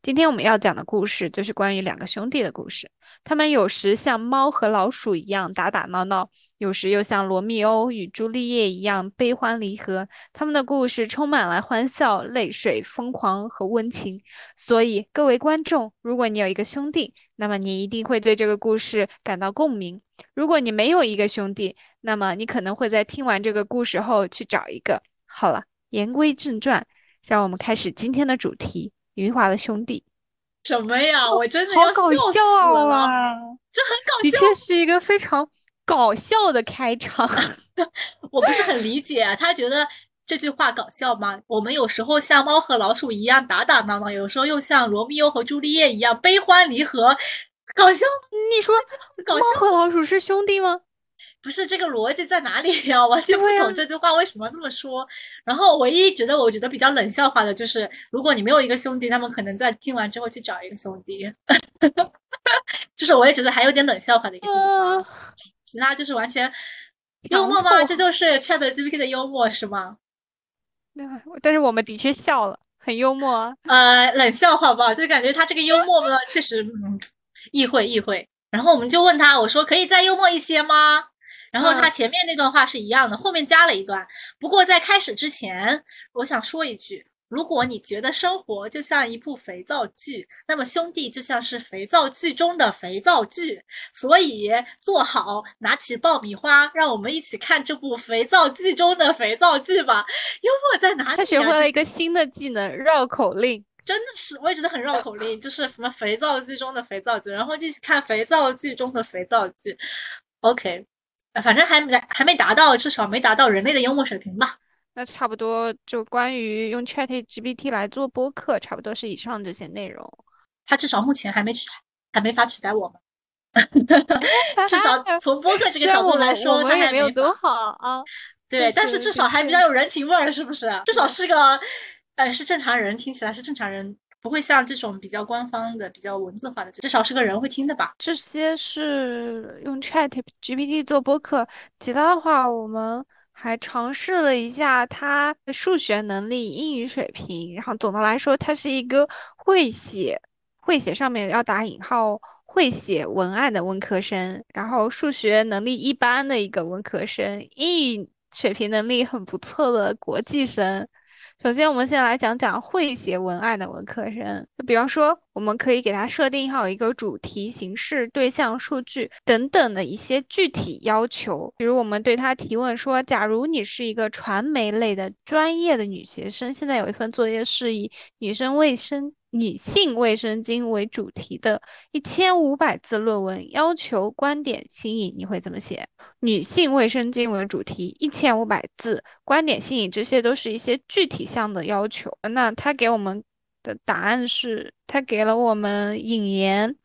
今天我们要讲的故事就是关于两个兄弟的故事。他们有时像猫和老鼠一样打打闹闹，有时又像罗密欧与朱丽叶一样悲欢离合。他们的故事充满了欢笑、泪水、疯狂和温情。所以，各位观众，如果你有一个兄弟，那么你一定会对这个故事感到共鸣；如果你没有一个兄弟，那么你可能会在听完这个故事后去找一个。好了，言归正传，让我们开始今天的主题。余华的兄弟，什么呀？我真的好搞笑啊！这很搞笑，的确是一个非常搞笑的开场。我不是很理解，他觉得这句话搞笑吗？我们有时候像猫和老鼠一样打打闹闹，有时候又像罗密欧和朱丽叶一样悲欢离合，搞笑？你说猫和老鼠是兄弟吗？不是这个逻辑在哪里呀？完全不懂这句话为什么那么说。然后唯一觉得我觉得比较冷笑话的就是，如果你没有一个兄弟，他们可能在听完之后去找一个兄弟。就是我也觉得还有点冷笑话的一个地方。其他就是完全 幽默吗？这就是 Chat GPT 的幽默是吗？对，但是我们的确笑了，很幽默啊。呃，冷笑话吧，就感觉他这个幽默呢，确实嗯，意会意会。然后我们就问他，我说可以再幽默一些吗？然后他前面那段话是一样的，后面加了一段。不过在开始之前，我想说一句：如果你觉得生活就像一部肥皂剧，那么兄弟就像是肥皂剧中的肥皂剧。所以坐好，拿起爆米花，让我们一起看这部肥皂剧中的肥皂剧吧。幽默在哪里？他学会了一个新的技能——绕口令。真的是，我也觉得很绕口令，就是什么肥皂剧中的肥皂剧，然后继续看肥皂剧中的肥皂剧。OK。反正还没还没达到，至少没达到人类的幽默水平吧。那差不多就关于用 Chat GPT 来做播客，差不多是以上这些内容。它至少目前还没取，还没法取代我们。至少 从播客这个角度来说，它还没有多好啊。对，但是至少还比较有人情味儿，是不是？至少是个，呃，是正常人，听起来是正常人。不会像这种比较官方的、比较文字化的，至少是个人会听的吧？这些是用 Chat GPT 做播客，其他的话我们还尝试了一下他的数学能力、英语水平，然后总的来说，他是一个会写会写上面要打引号会写文案的文科生，然后数学能力一般的一个文科生，英语水平能力很不错的国际生。首先，我们先来讲讲会写文案的文科生。就比方说，我们可以给他设定好一个主题、形式、对象、数据等等的一些具体要求。比如，我们对他提问说：“假如你是一个传媒类的专业的女学生，现在有一份作业是以女生卫生。”女性卫生巾为主题的一千五百字论文，要求观点新颖，你会怎么写？女性卫生巾为主题，一千五百字，观点新颖，这些都是一些具体项的要求。那他给我们的答案是，他给了我们引言，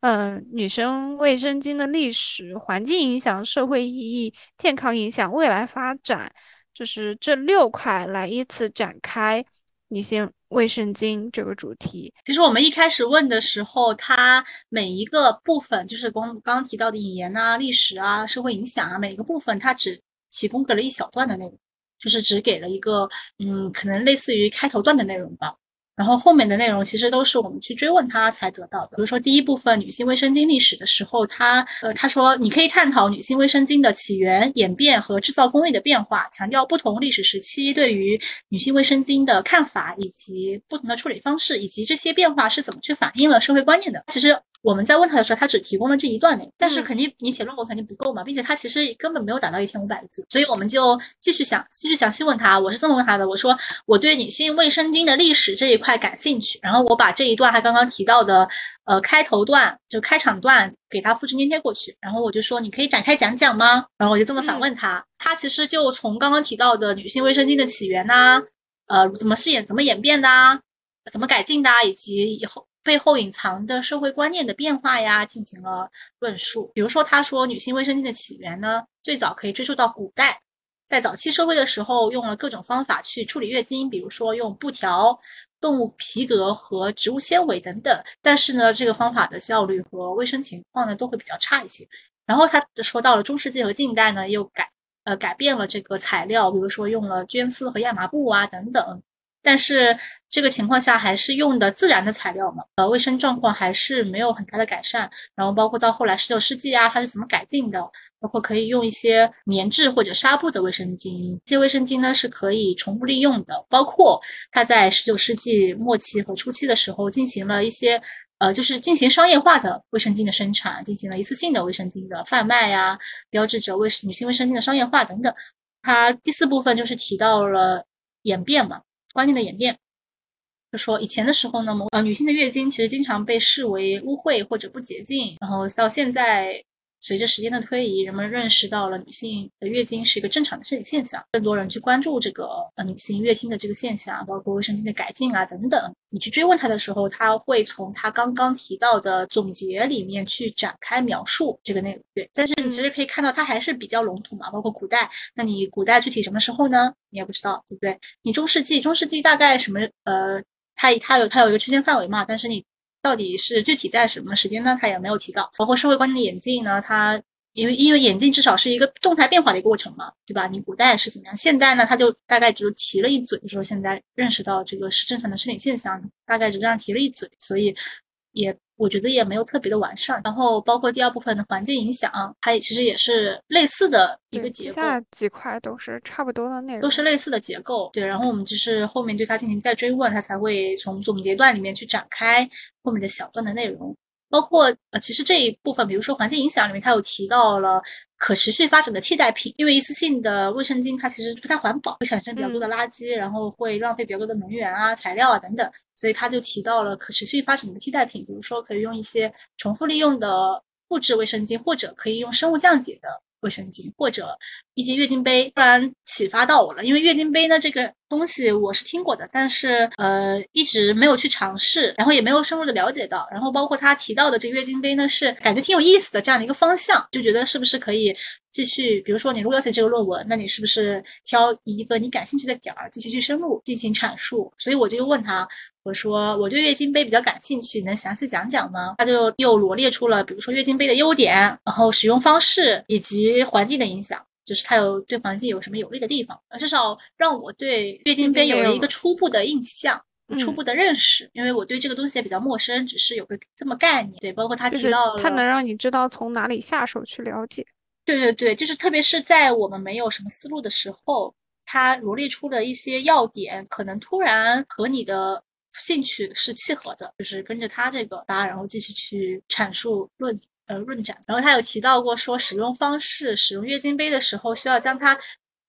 嗯，女生卫生巾的历史、环境影响、社会意义、健康影响、未来发展，就是这六块来依次展开女性。卫生巾这个主题，其实我们一开始问的时候，它每一个部分，就是刚刚提到的引言啊、历史啊、社会影响啊，每个部分它只提供给了一小段的内容，就是只给了一个，嗯，可能类似于开头段的内容吧。然后后面的内容其实都是我们去追问他才得到的。比如说第一部分女性卫生巾历史的时候，他呃他说你可以探讨女性卫生巾的起源、演变和制造工艺的变化，强调不同历史时期对于女性卫生巾的看法，以及不同的处理方式，以及这些变化是怎么去反映了社会观念的。其实我们在问他的时候，他只提供了这一段内容，但是肯定你写论文肯定不够嘛，并且他其实根本没有达到一千五百个字，所以我们就继续想继续详细问他。我是这么问他的，我说我对女性卫生巾的历史这一块感兴趣，然后我把这一段他刚刚提到的呃开头段就开场段给他复制粘贴过去，然后我就说你可以展开讲讲吗？然后我就这么反问他，他其实就从刚刚提到的女性卫生巾的起源呐，呃怎么是演怎么演变的啊。怎么改进的，啊以及以后背后隐藏的社会观念的变化呀，进行了论述。比如说，他说女性卫生巾的起源呢，最早可以追溯到古代，在早期社会的时候，用了各种方法去处理月经，比如说用布条、动物皮革和植物纤维等等。但是呢，这个方法的效率和卫生情况呢，都会比较差一些。然后他说到了中世纪和近代呢，又改呃改变了这个材料，比如说用了绢丝和亚麻布啊等等。但是这个情况下还是用的自然的材料嘛，呃，卫生状况还是没有很大的改善。然后包括到后来十九世纪啊，它是怎么改进的？包括可以用一些棉质或者纱布的卫生巾，这些卫生巾呢是可以重复利用的。包括它在十九世纪末期和初期的时候进行了一些，呃，就是进行商业化的卫生巾的生产，进行了一次性的卫生巾的贩卖呀，标志着卫女性卫生巾的商业化等等。它第四部分就是提到了演变嘛。观念的演变，就说以前的时候呢，呃，女性的月经其实经常被视为污秽或者不洁净，然后到现在。随着时间的推移，人们认识到了女性的月经是一个正常的生理现象，更多人去关注这个呃女性月经的这个现象，包括卫生巾的改进啊等等。你去追问他的时候，他会从他刚刚提到的总结里面去展开描述这个内容。对，但是你其实可以看到，它还是比较笼统嘛，包括古代，那你古代具体什么时候呢？你也不知道，对不对？你中世纪，中世纪大概什么？呃，它它有它有一个区间范围嘛，但是你。到底是具体在什么时间呢？他也没有提到。包括社会观念的演进呢？它因为因为演进至少是一个动态变化的一个过程嘛，对吧？你古代是怎么样？现在呢？他就大概就提了一嘴，就说现在认识到这个是正常的生理现象，大概就这样提了一嘴，所以也。我觉得也没有特别的完善，然后包括第二部分的环境影响，它也其实也是类似的一个结构。下几块都是差不多的内容，都是类似的结构。对，然后我们就是后面对它进行再追问，它才会从总结段里面去展开后面的小段的内容。包括呃，其实这一部分，比如说环境影响里面，它有提到了可持续发展的替代品，因为一次性的卫生巾它其实不太环保，会产生比较多的垃圾，然后会浪费比较多的能源啊、材料啊等等，所以它就提到了可持续发展的替代品，比如说可以用一些重复利用的布质卫生巾，或者可以用生物降解的。卫生巾或者一些月经杯，突然启发到我了。因为月经杯呢这个东西我是听过的，但是呃一直没有去尝试，然后也没有深入的了解到。然后包括他提到的这个月经杯呢，是感觉挺有意思的这样的一个方向，就觉得是不是可以继续，比如说你如果要写这个论文，那你是不是挑一个你感兴趣的点儿继续去深入进行阐述？所以我就问他。我说我对月经杯比较感兴趣，能详细讲讲吗？他就又罗列出了，比如说月经杯的优点，然后使用方式以及环境的影响，就是它有对环境有什么有利的地方。至少让我对月经杯有了一个初步的印象，初步的认识。因为我对这个东西也比较陌生，只是有个这么概念。对，包括他提到，他能让你知道从哪里下手去了解。对对对，就是特别是在我们没有什么思路的时候，他罗列出的一些要点，可能突然和你的。兴趣是契合的，就是跟着他这个搭，然后继续去阐述论呃论展。然后他有提到过说，使用方式，使用月经杯的时候需要将它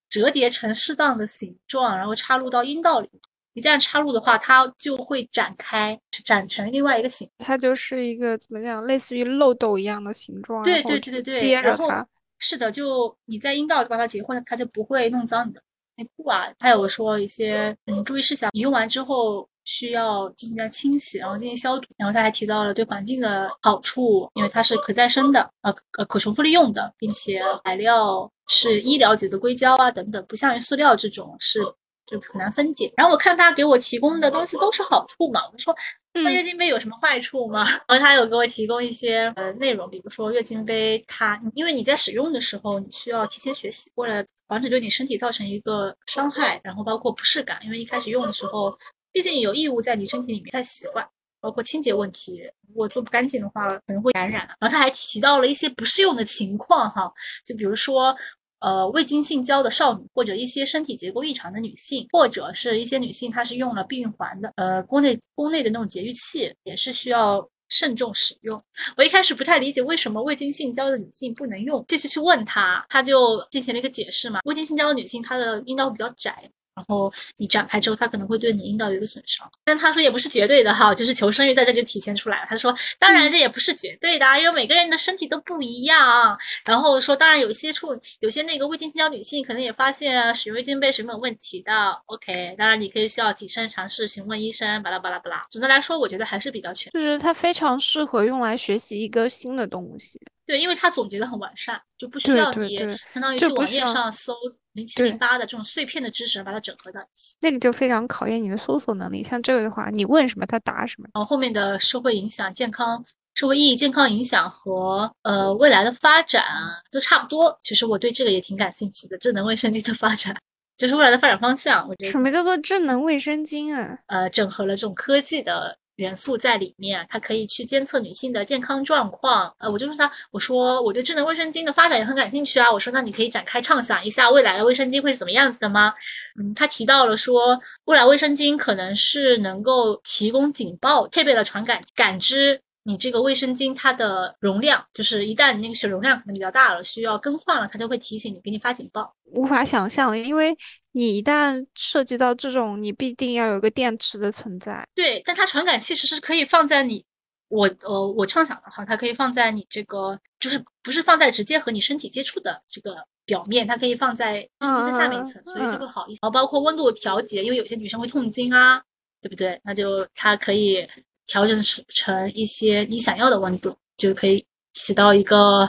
折叠成适当的形状，然后插入到阴道里。一旦插入的话，它就会展开，展成另外一个形。它就是一个怎么讲，类似于漏斗一样的形状。对对对对对。接着它。是的，就你在阴道把它结婚，它就不会弄脏你的内裤啊。还有说一些嗯注意事项，你用完之后。需要进行清洗，然后进行消毒。然后他还提到了对环境的好处，因为它是可再生的，呃呃可重复利用的，并且材料是医疗级的硅胶啊等等，不像于塑料这种是就很难分解。然后我看他给我提供的东西都是好处嘛，我就说那月经杯有什么坏处吗？然后他有给我提供一些呃内容，比如说月经杯它因为你在使用的时候你需要提前学习，为了防止对你身体造成一个伤害，然后包括不适感，因为一开始用的时候。毕竟有异物在你身体里面在习惯，包括清洁问题，如果做不干净的话，可能会感染。然后他还提到了一些不适用的情况，哈，就比如说，呃，未经性交的少女，或者一些身体结构异常的女性，或者是一些女性，她是用了避孕环的，呃，宫内宫内的那种节育器，也是需要慎重使用。我一开始不太理解为什么未经性交的女性不能用，继续去问他，他就进行了一个解释嘛。未经性交的女性，她的阴道比较窄。然后你展开之后，它可能会对你阴道有一个损伤，但他说也不是绝对的哈，就是求生欲在这就体现出来了。他说，当然这也不是绝对的，因为每个人的身体都不一样。然后说，当然有些处，有些那个未经性交女性可能也发现使用月经杯是没有问题的。OK，当然你可以需要谨慎尝试，询问医生，巴拉巴拉巴拉。总的来说，我觉得还是比较全，就是它非常适合用来学习一个新的东西。对，因为它总结的很完善，就不需要你相当于去网页上搜。零七零八的这种碎片的知识，把它整合到一起，那个就非常考验你的搜索能力。像这个的话，你问什么，他答什么。然后后面的社会影响、健康、社会意义、健康影响和呃未来的发展都差不多。其实我对这个也挺感兴趣的，智能卫生巾的发展，就是未来的发展方向。我觉得什么叫做智能卫生巾啊？呃，整合了这种科技的。元素在里面，它可以去监测女性的健康状况。呃，我就问他，我说我对智能卫生巾的发展也很感兴趣啊。我说那你可以展开畅想一下未来的卫生巾会是怎么样子的吗？嗯，他提到了说，未来卫生巾可能是能够提供警报，配备了传感感知。你这个卫生巾它的容量，就是一旦你那个血容量可能比较大了，需要更换了，它就会提醒你，给你发警报。无法想象，因为你一旦涉及到这种，你必定要有个电池的存在。对，但它传感器其实是可以放在你，我呃我畅想的哈，它可以放在你这个，就是不是放在直接和你身体接触的这个表面，它可以放在身体的下面一层，所以就会好一些。然后包括温度调节，因为有些女生会痛经啊，对不对？那就它可以。调整成成一些你想要的温度，就可以起到一个。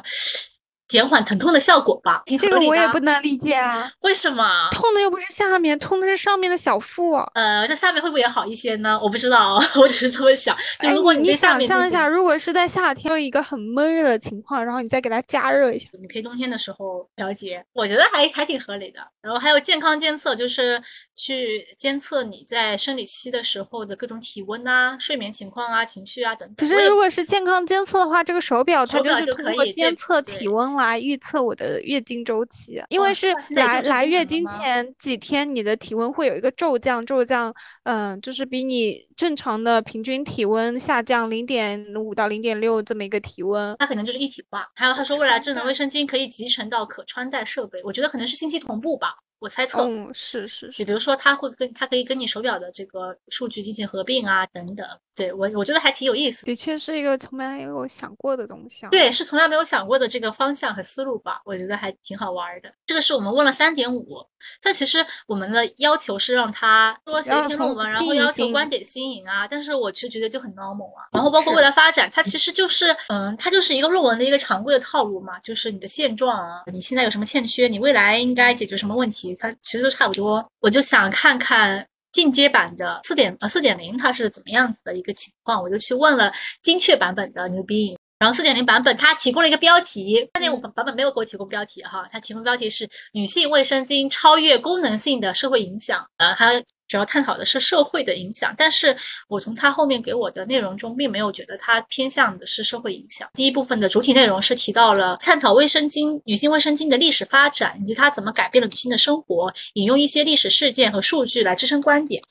减缓疼痛的效果吧，这个我也不能理解啊，为什么痛的又不是下面，痛的是上面的小腹。呃，在下面会不会也好一些呢？我不知道，我只是这么想。就如果你想象一下，如果是在夏天有一个很闷热的情况，然后你再给它加热一下，你可以冬天的时候调节，我觉得还还挺合理的。然后还有健康监测，就是去监测你在生理期的时候的各种体温啊、睡眠情况啊、情绪啊等等。可是如果是健康监测的话，这个手表它就是通过监测体温。来预测我的月经周期，因为是来来月经前几天，你的体温会有一个骤降，骤降，嗯，就是比你正常的平均体温下降零点五到零点六这么一个体温，它可能就是一体化。还有他说，未来智能卫生巾可以集成到可穿戴设备，我觉得可能是信息同步吧。我猜测，嗯，是是是，比如说，它会跟它可以跟你手表的这个数据进行合并啊，等等。对我，我觉得还挺有意思，的确是一个从来没有想过的东西。对，是从来没有想过的这个方向和思路吧，我觉得还挺好玩的。这个是我们问了三点五，但其实我们的要求是让他多写一篇论文，然后要求观点新颖啊。但是我其实觉得就很 normal 啊。然后包括未来发展，它其实就是，嗯，它就是一个论文的一个常规的套路嘛，就是你的现状啊，你现在有什么欠缺，你未来应该解决什么问题。它其实都差不多，我就想看看进阶版的四点呃四点零它是怎么样子的一个情况，我就去问了精确版本的牛逼。然后四点零版本它提供了一个标题，三点五版本没有给我提供标题哈，它提供标题是女性卫生巾超越功能性的社会影响，呃它。主要探讨的是社会的影响，但是我从他后面给我的内容中，并没有觉得他偏向的是社会影响。第一部分的主体内容是提到了探讨卫生巾、女性卫生巾的历史发展，以及它怎么改变了女性的生活，引用一些历史事件和数据来支撑观点。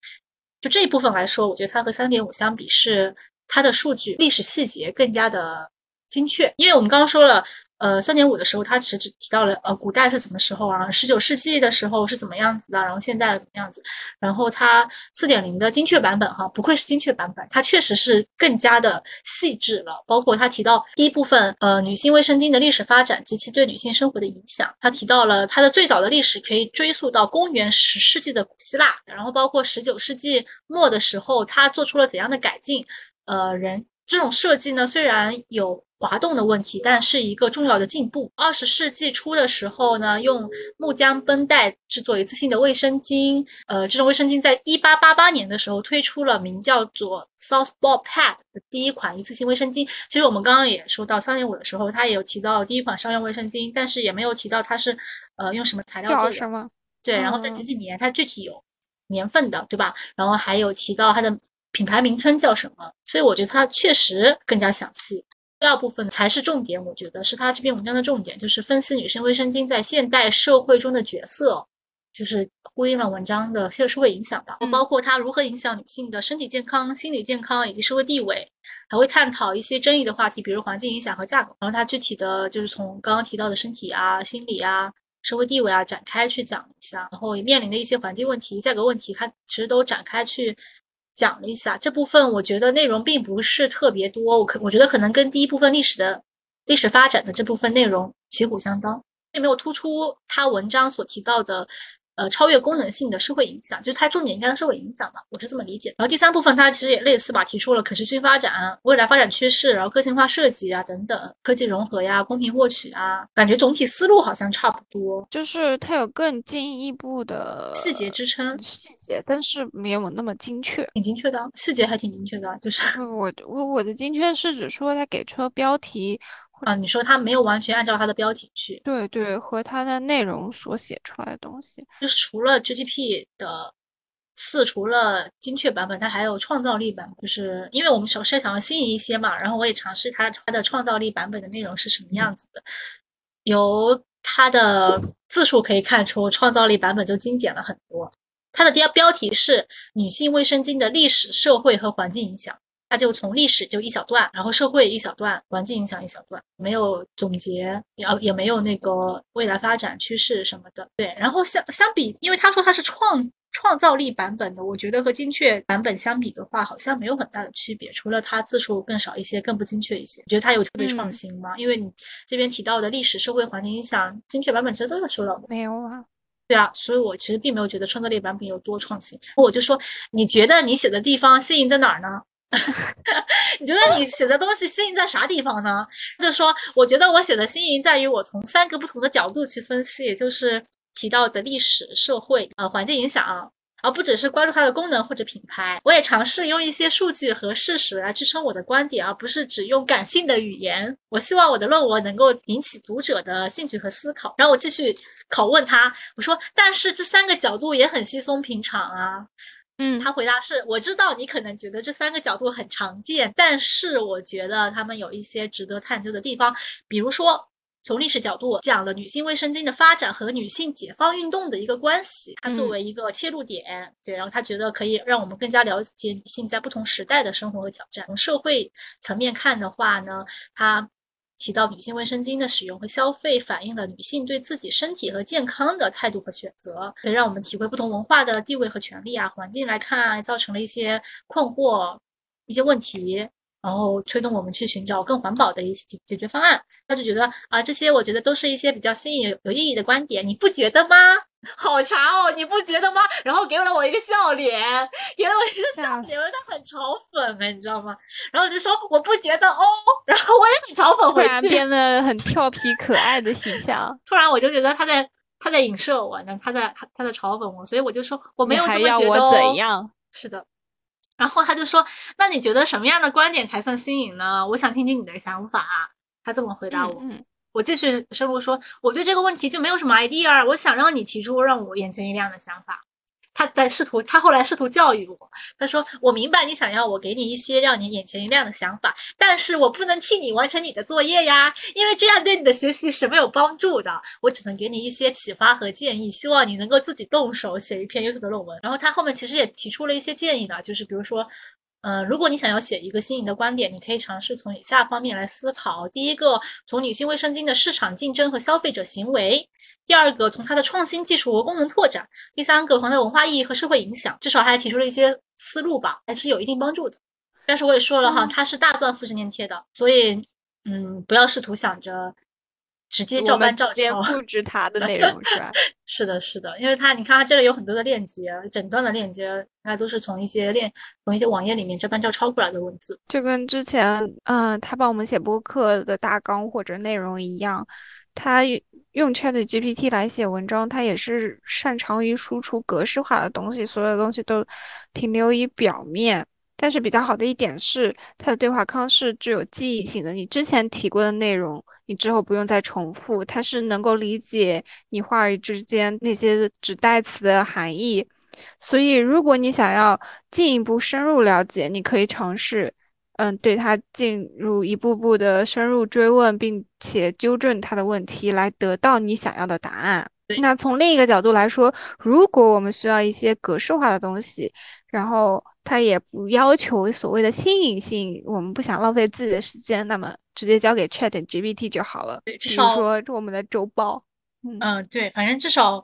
就这一部分来说，我觉得它和三点五相比，是它的数据、历史细节更加的精确，因为我们刚刚说了。呃，三点五的时候，它其实只提到了呃，古代是什么时候啊？十九世纪的时候是怎么样子的？然后现在怎么样子？然后它四点零的精确版本哈，不愧是精确版本，它确实是更加的细致了。包括它提到第一部分，呃，女性卫生巾的历史发展及其对女性生活的影响。它提到了它的最早的历史可以追溯到公元十世纪的古希腊，然后包括十九世纪末的时候，它做出了怎样的改进？呃，人这种设计呢，虽然有。滑动的问题，但是一个重要的进步。二十世纪初的时候呢，用木浆绷带制作一次性的卫生巾，呃，这种卫生巾在一八八八年的时候推出了名叫做 Southball Pad 的第一款一次性卫生巾。其实我们刚刚也说到三点五的时候，它也有提到第一款商用卫生巾，但是也没有提到它是呃用什么材料做的。什么？对，然后在几几年，它具体有年份的，对吧？然后还有提到它的品牌名称叫什么，所以我觉得它确实更加详细。第二部分才是重点，我觉得是他这篇文章的重点，就是分析女生卫生巾在现代社会中的角色。就是呼应了文章的社社会影响的，包括它如何影响女性的身体健康、心理健康以及社会地位，还会探讨一些争议的话题，比如环境影响和价格。然后它具体的就是从刚刚提到的身体啊、心理啊、社会地位啊展开去讲一下，然后也面临的一些环境问题、价格问题，它其实都展开去讲了一下。这部分我觉得内容并不是特别多，我可我觉得可能跟第一部分历史的历史发展的这部分内容旗鼓相当，并没有突出他文章所提到的。呃，超越功能性的社会影响，就是它重点应该是社会影响吧，我是这么理解。然后第三部分它其实也类似吧，提出了可持续发展、未来发展趋势，然后个性化设计啊等等，科技融合呀、公平获取啊，感觉总体思路好像差不多，就是它有更进一步的细节支撑，细节，但是没有那么精确，挺精确的，细节还挺精确的，就是我我我的精确是指说它给出了标题。啊，你说它没有完全按照它的标题去，对对，和它的内容所写出来的东西，就是除了 GGP 的四，除了精确版本，它还有创造力版，就是因为我们首先想要新颖一些嘛，然后我也尝试它它的创造力版本的内容是什么样子的，由它的字数可以看出，创造力版本就精简了很多。它的第二标题是女性卫生巾的历史、社会和环境影响。他就从历史就一小段，然后社会一小段，环境影响一小段，没有总结，也也没有那个未来发展趋势什么的。对，然后相相比，因为他说他是创创造力版本的，我觉得和精确版本相比的话，好像没有很大的区别，除了它字数更少一些，更不精确一些。你觉得它有特别创新吗？因为你这边提到的历史、社会、环境影响，精确版本其实都有说到的。没有啊。对啊，所以我其实并没有觉得创造力版本有多创新。我就说，你觉得你写的地方新颖在哪儿呢？你觉得你写的东西新颖在啥地方呢？就说我觉得我写的新颖在于我从三个不同的角度去分析，也就是提到的历史、社会、呃环境影响，而不只是关注它的功能或者品牌。我也尝试用一些数据和事实来支撑我的观点，而不是只用感性的语言。我希望我的论文能够引起读者的兴趣和思考。然后我继续拷问他，我说：“但是这三个角度也很稀松平常啊。”嗯，他回答是：我知道你可能觉得这三个角度很常见，但是我觉得他们有一些值得探究的地方。比如说，从历史角度讲了女性卫生巾的发展和女性解放运动的一个关系，它作为一个切入点，对，然后他觉得可以让我们更加了解女性在不同时代的生活和挑战。从社会层面看的话呢，他。提到女性卫生巾的使用和消费，反映了女性对自己身体和健康的态度和选择，可以让我们体会不同文化的地位和权利啊。环境来看，造成了一些困惑、一些问题，然后推动我们去寻找更环保的一些解解决方案。那就觉得啊，这些我觉得都是一些比较新颖、有意义的观点，你不觉得吗？好茶哦，你不觉得吗？然后给了我一个笑脸，给了我一个笑脸，他很嘲讽你知道吗？然后我就说我不觉得哦，然后我也很嘲讽回去，变得 很俏皮可爱的形象。突然我就觉得他在他在影射我呢，他在他他在嘲讽我，所以我就说我没有这么觉得。怎样？是的。然后他就说，那你觉得什么样的观点才算新颖呢？我想听听你的想法。他这么回答我。我继续深入说，我对这个问题就没有什么 idea，我想让你提出让我眼前一亮的想法。他在试图，他后来试图教育我，他说：“我明白你想要我给你一些让你眼前一亮的想法，但是我不能替你完成你的作业呀，因为这样对你的学习是没有帮助的。我只能给你一些启发和建议，希望你能够自己动手写一篇优秀的论文。”然后他后面其实也提出了一些建议呢，就是比如说。嗯，如果你想要写一个新颖的观点，你可以尝试从以下方面来思考：第一个，从女性卫生巾的市场竞争和消费者行为；第二个，从它的创新技术和功能拓展；第三个，从它的文化意义和社会影响。至少还提出了一些思路吧，还是有一定帮助的。但是我也说了哈，它是大段复制粘贴的，所以嗯，不要试图想着。直接照搬照抄复制 它的内容是吧？是的，是的，因为它你看它这里有很多的链接，整段的链接那都是从一些链从一些网页里面照搬照抄过来的文字，就跟之前嗯他帮我们写播客的大纲或者内容一样，他用 Chat GPT 来写文章，他也是擅长于输出格式化的东西，所有的东西都停留于表面。但是比较好的一点是，它的对话框是具有记忆性的，你之前提过的内容。你之后不用再重复，它是能够理解你话语之间那些指代词的含义。所以，如果你想要进一步深入了解，你可以尝试，嗯，对它进入一步步的深入追问，并且纠正它的问题，来得到你想要的答案。那从另一个角度来说，如果我们需要一些格式化的东西，然后它也不要求所谓的新颖性，我们不想浪费自己的时间，那么直接交给 Chat GPT 就好了。对，至少说我们的周报，嗯，对，反正至少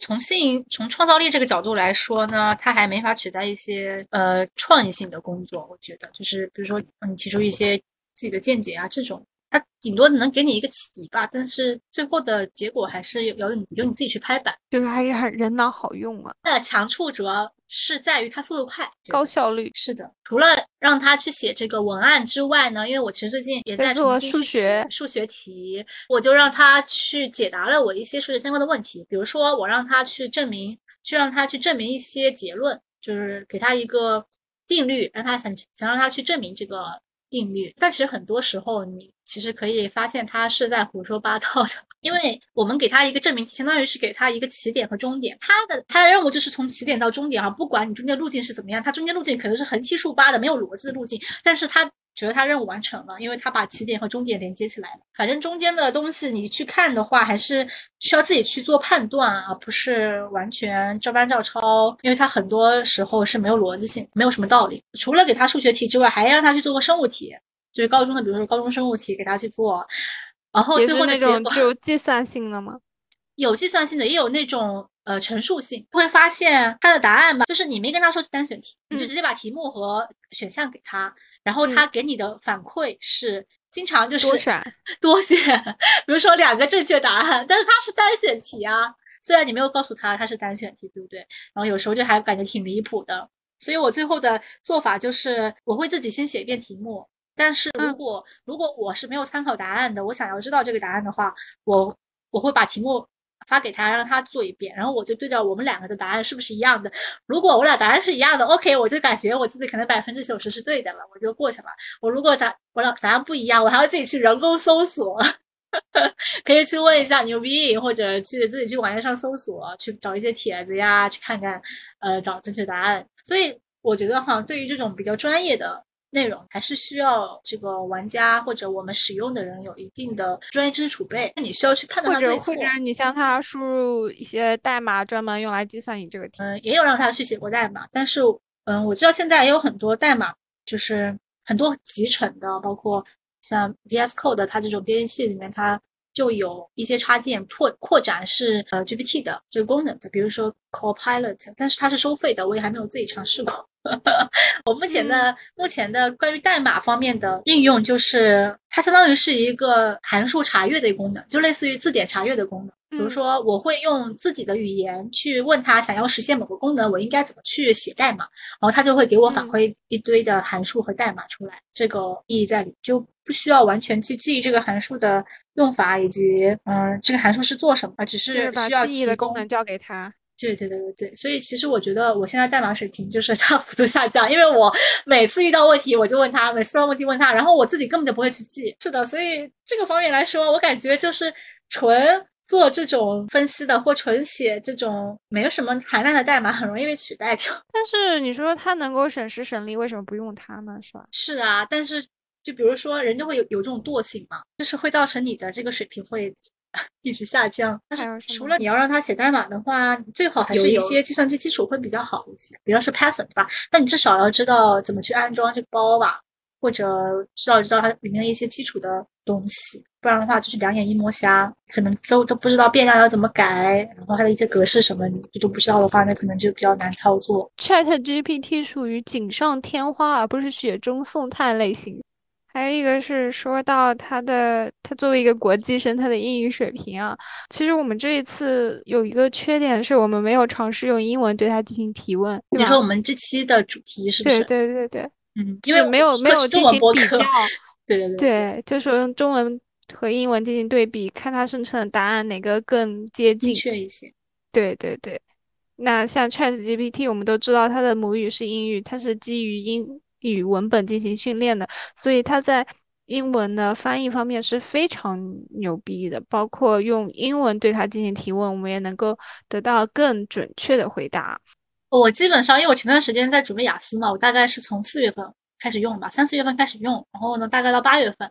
从新颖从创造力这个角度来说呢，它还没法取代一些呃创意性的工作。我觉得，就是比如说你提出一些自己的见解啊这种。它顶多能给你一个启迪吧，但是最后的结果还是由由你由你自己去拍板，就是还是很人脑好用啊。它的强处主要是在于它速度快、高效率。是的，除了让他去写这个文案之外呢，因为我其实最近也在做数学数学题，我就让他去解答了我一些数学相关的问题，比如说我让他去证明，去让他去证明一些结论，就是给他一个定律，让他想想让他去证明这个。定律，但其实很多时候你其实可以发现他是在胡说八道的，因为我们给他一个证明，相当于是给他一个起点和终点，他的他的任务就是从起点到终点啊，不管你中间路径是怎么样，他中间路径可能是横七竖八的没有逻辑的路径，但是他。觉得他任务完成了，因为他把起点和终点连接起来了。反正中间的东西你去看的话，还是需要自己去做判断，而不是完全照搬照抄。因为他很多时候是没有逻辑性，没有什么道理。除了给他数学题之外，还让他去做个生物题，就是高中的，比如说高中生物题，给他去做。然后最后那种就计算性的吗？有计算性的，也有那种呃陈述性。会发现他的答案吧，就是你没跟他说单选题，你就直接把题目和选项给他。然后他给你的反馈是经常就是多选，多选，比如说两个正确答案，但是它是单选题啊。虽然你没有告诉他它是单选题，对不对？然后有时候就还感觉挺离谱的。所以我最后的做法就是我会自己先写一遍题目，但是如果如果我是没有参考答案的，我想要知道这个答案的话，我我会把题目。发给他，让他做一遍，然后我就对照我们两个的答案是不是一样的。如果我俩答案是一样的，OK，我就感觉我自己可能百分之九十是对的了，我就过去了。我如果答我俩答案不一样，我还要自己去人工搜索，可以去问一下牛逼，或者去自己去网页上搜索，去找一些帖子呀，去看看，呃，找正确答案。所以我觉得哈，对于这种比较专业的。内容还是需要这个玩家或者我们使用的人有一定的专业知识储备，那你需要去判断或者或者你向他输入一些代码，专门用来计算你这个题。嗯，也有让他去写过代码，但是嗯，我知道现在也有很多代码，就是很多集成的，包括像 VS Code 它这种编译器里面，它就有一些插件扩扩展是呃 GPT 的这个功能的，比如说 Copilot，但是它是收费的，我也还没有自己尝试过。我目前的目前的关于代码方面的应用，就是它相当于是一个函数查阅的功能，就类似于字典查阅的功能。比如说，我会用自己的语言去问他，想要实现某个功能，我应该怎么去写代码，然后他就会给我反馈一堆的函数和代码出来。这个意义在里，就不需要完全去记忆这个函数的用法以及嗯这个函数是做什么，只是需要记忆的功能交给他。对对对对对，所以其实我觉得我现在代码水平就是 大幅度下降，因为我每次遇到问题我就问他，每次遇到问题问他，然后我自己根本就不会去记。是的，所以这个方面来说，我感觉就是纯做这种分析的或纯写这种没有什么含量的代码，很容易被取代掉。但是你说它能够省时省力，为什么不用它呢？是吧？是啊，但是就比如说人就会有有这种惰性嘛，就是会造成你的这个水平会。一直下降，但是除了你要让他写代码的话，最好还是一些计算机基础会比较好一些，比方说 Python，对吧？那你至少要知道怎么去安装这个包吧，或者知道知道它里面的一些基础的东西，不然的话就是两眼一摸瞎，可能都都不知道变量要怎么改，然后它的一些格式什么你都不知道的话，那可能就比较难操作。Chat GPT 属于锦上添花，而不是雪中送炭类型。还有一个是说到他的，他作为一个国际生，他的英语水平啊，其实我们这一次有一个缺点是我们没有尝试用英文对他进行提问。你说我们这期的主题是不是？对对对对，嗯，因为没有没有进行比较，对对对，对，就是用中文和英文进行对比，看他生成的答案哪个更接近确一些。对对对，那像 Chat GPT，我们都知道它的母语是英语，它是基于英。语文本进行训练的，所以他在英文的翻译方面是非常牛逼的。包括用英文对他进行提问，我们也能够得到更准确的回答。我基本上，因为我前段时间在准备雅思嘛，我大概是从四月份开始用吧，三四月份开始用，然后呢，大概到八月份，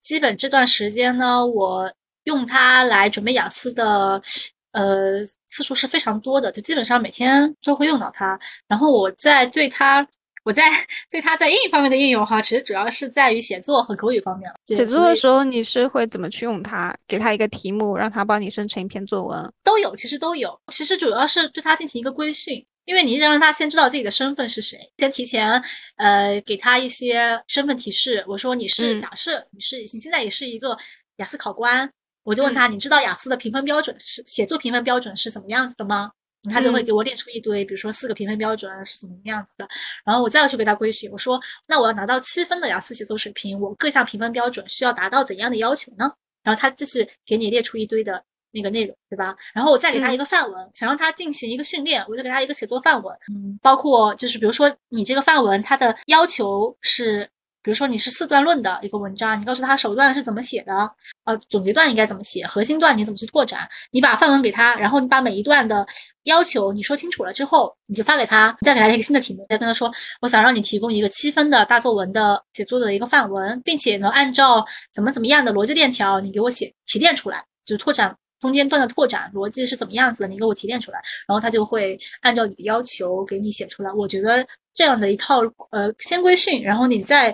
基本这段时间呢，我用它来准备雅思的呃次数是非常多的，就基本上每天都会用到它。然后我在对它。我在对它在英语方面的应用哈，其实主要是在于写作和口语方面。写作的时候你是会怎么去用它？给它一个题目，让它帮你生成一篇作文？都有，其实都有。其实主要是对它进行一个规训，因为你得让他先知道自己的身份是谁，先提前呃给他一些身份提示。我说你是假设你是你现在也是一个雅思考官，我就问他，你知道雅思的评分标准是写作评分标准是怎么样子的吗？他就会给我列出一堆，比如说四个评分标准是怎么样子的，然后我再要去给他规训。我说，那我要拿到七分的雅思写作水平，我各项评分标准需要达到怎样的要求呢？然后他就是给你列出一堆的那个内容，对吧？然后我再给他一个范文，想让他进行一个训练，我就给他一个写作范文，嗯，包括就是比如说你这个范文它的要求是。比如说你是四段论的一个文章，你告诉他首段是怎么写的，呃，总结段应该怎么写，核心段你怎么去拓展，你把范文给他，然后你把每一段的要求你说清楚了之后，你就发给他，再给他一个新的题目，再跟他说，我想让你提供一个七分的大作文的写作的一个范文，并且能按照怎么怎么样的逻辑链条，你给我写提炼出来，就拓展中间段的拓展逻辑是怎么样子，你给我提炼出来，然后他就会按照你的要求给你写出来。我觉得这样的一套呃先规训，然后你再。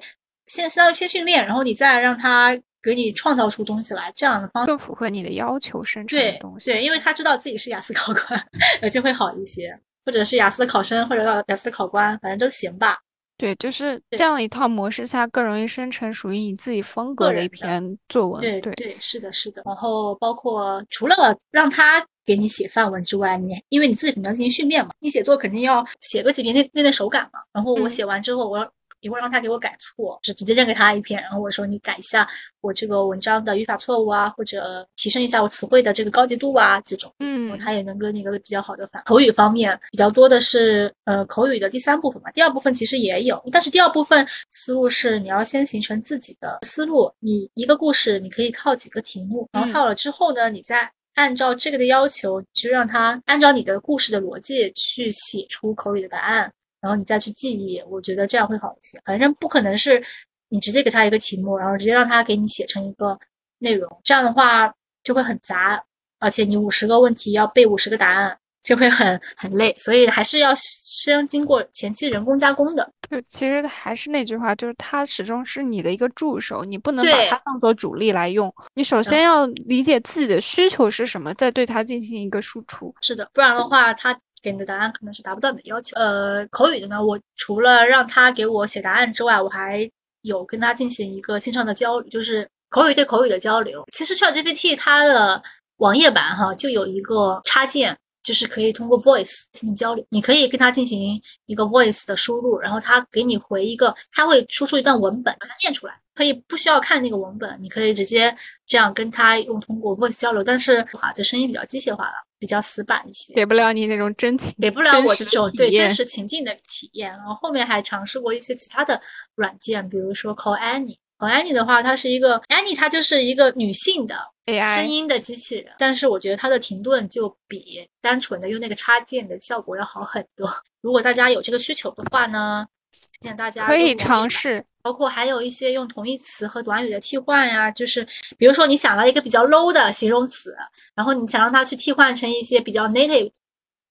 先相当于先训练，然后你再让他给你创造出东西来，这样的方更符合你的要求生成的东西。对，因为他知道自己是雅思考官，呃，就会好一些，或者是雅思考生，或者雅思考官，反正都行吧。对，就是这样一套模式下，更容易生成属于你自己风格的一篇作文。对对对，是的，是的。然后包括除了让他给你写范文之外，你因为你自己肯定要进行训练嘛，你写作肯定要写个几篇练练练手感嘛。然后我写完之后，我。一会儿让他给我改错，就直接扔给他一篇，然后我说你改一下我这个文章的语法错误啊，或者提升一下我词汇的这个高级度啊，这种，嗯，他也能给你一个比较好的反。口语方面比较多的是呃口语的第三部分嘛，第二部分其实也有，但是第二部分思路是你要先形成自己的思路，你一个故事你可以套几个题目，然后套了之后呢，你再按照这个的要求去让他按照你的故事的逻辑去写出口语的答案。然后你再去记忆，我觉得这样会好一些。反正不可能是你直接给他一个题目，然后直接让他给你写成一个内容，这样的话就会很杂，而且你五十个问题要背五十个答案，就会很很累。所以还是要先经过前期人工加工的。就其实还是那句话，就是它始终是你的一个助手，你不能把它当做主力来用。你首先要理解自己的需求是什么，再对它进行一个输出。是的，不然的话他。给你的答案可能是达不到你的要求。呃，口语的呢，我除了让他给我写答案之外，我还有跟他进行一个线上的交流，就是口语对口语的交流。其实 ChatGPT 它的网页版哈就有一个插件，就是可以通过 Voice 进行交流。你可以跟他进行一个 Voice 的输入，然后他给你回一个，他会输出一段文本，把它念出来。可以不需要看那个文本，你可以直接这样跟他用通过 Voice 交流。但是话这声音比较机械化了。比较死板一些，给不了你那种真情，给不了我这种对真实情境的体验。然后后面还尝试过一些其他的软件，比如说 Call Annie。Call Annie 的话，它是一个 Annie，它就是一个女性的 AI 声音的机器人。但是我觉得它的停顿就比单纯的用那个插件的效果要好很多。如果大家有这个需求的话呢，推荐大家可以尝试。包括还有一些用同义词和短语的替换呀，就是比如说你想到一个比较 low 的形容词，然后你想让它去替换成一些比较 native、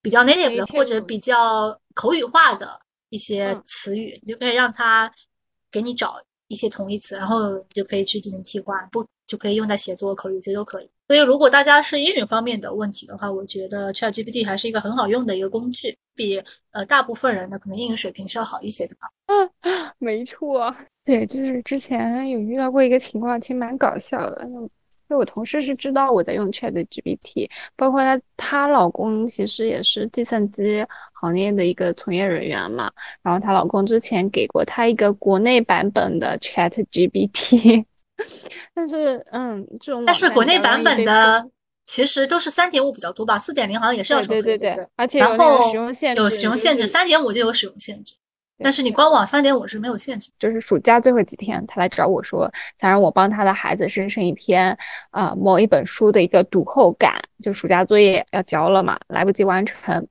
比较 native 的或者比较口语化的一些词语，你就可以让它给你找一些同义词，然后你就可以去进行替换，不就可以用在写作、口语这都可以。所以如果大家是英语方面的问题的话，我觉得 ChatGPT 还是一个很好用的一个工具，比呃大部分人的可能英语水平是要好一些的吧。嗯，没错，对，就是之前有遇到过一个情况，其实蛮搞笑的。就我同事是知道我在用 Chat GPT，包括她她老公其实也是计算机行业的一个从业人员嘛。然后她老公之前给过她一个国内版本的 Chat GPT，但是嗯，这种但是国内版本的其实都是三点五比较多吧，四点零好像也是要对对对，而且有使用限制，有使用限制，三点五就有使用限制。但是你官网三点五是没有限制，就是暑假最后几天，他来找我说，想让我帮他的孩子生成一篇，呃，某一本书的一个读后感，就暑假作业要交了嘛，来不及完成，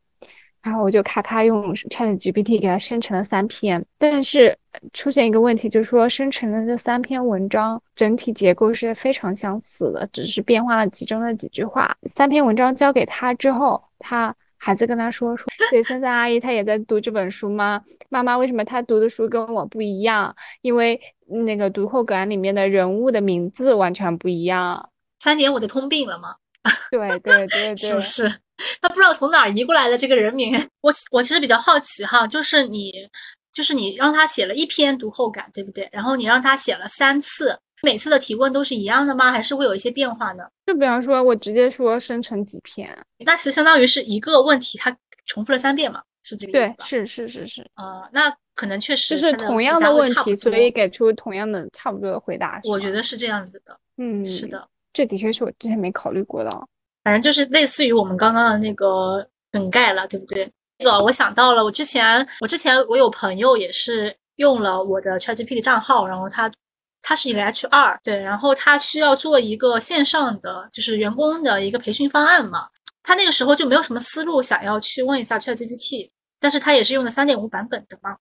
然后我就咔咔用 Chat GPT 给它生成了三篇，但是出现一个问题，就是说生成的这三篇文章整体结构是非常相似的，只是变化了其中的几句话。三篇文章交给他之后，他孩子跟他说说，对，三三阿姨她也在读这本书吗？妈妈为什么她读的书跟我不一样？因为那个读后感里面的人物的名字完全不一样。三点我的通病了吗？对对对 对，是不是？他不知道从哪儿移过来的这个人名。我我其实比较好奇哈，就是你就是你让他写了一篇读后感，对不对？然后你让他写了三次，每次的提问都是一样的吗？还是会有一些变化呢？就比方说，我直接说生成几篇，那其实相当于是一个问题，他重复了三遍嘛，是这个意思吧？对，是是是是。啊，那可能确实就是同样的问题，所以给出同样的差不多的回答。我觉得是这样子的。嗯，是的，这的确是我之前没考虑过的。反正就是类似于我们刚刚的那个梗概了，对不对？那个我想到了，我之前我之前我有朋友也是用了我的 ChatGPT 账号，然后他他是一个 HR，对，然后他需要做一个线上的就是员工的一个培训方案嘛，他那个时候就没有什么思路，想要去问一下 ChatGPT，但是他也是用的三点五版本的嘛。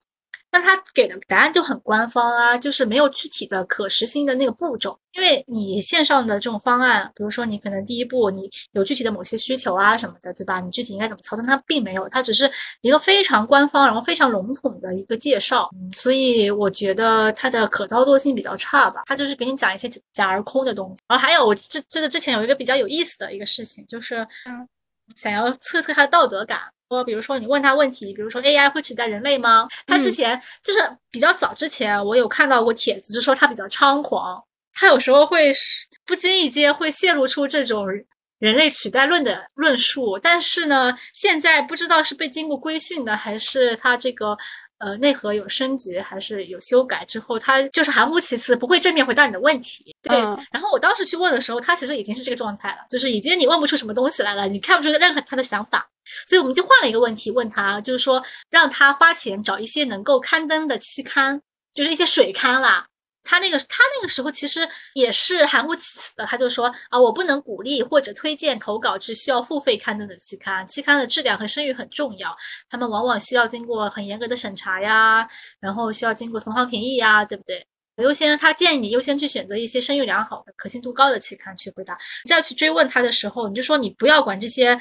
那他给的答案就很官方啊，就是没有具体的可实行的那个步骤。因为你线上的这种方案，比如说你可能第一步你有具体的某些需求啊什么的，对吧？你具体应该怎么操作，它并没有，它只是一个非常官方，然后非常笼统的一个介绍。所以我觉得它的可操作性比较差吧。它就是给你讲一些假而空的东西。然后还有我这这个之前有一个比较有意思的一个事情，就是想要测测他的道德感。说，比如说你问他问题，比如说 AI 会取代人类吗？他之前就是比较早之前，我有看到过帖子，就说他比较猖狂，他有时候会不经意间会泄露出这种人类取代论的论述。但是呢，现在不知道是被经过规训的，还是他这个呃内核有升级，还是有修改之后，他就是含糊其辞，不会正面回答你的问题。对，然后我当时去问的时候，他其实已经是这个状态了，就是已经你问不出什么东西来了，你看不出任何他的想法。所以我们就换了一个问题问他，就是说让他花钱找一些能够刊登的期刊，就是一些水刊啦。他那个他那个时候其实也是含糊其辞的，他就说啊，我不能鼓励或者推荐投稿至需要付费刊登的期刊，期刊的质量和声誉很重要，他们往往需要经过很严格的审查呀，然后需要经过同行评议呀，对不对？优先他建议你优先去选择一些声誉良好的、可信度高的期刊去回答。再去追问他的时候，你就说你不要管这些。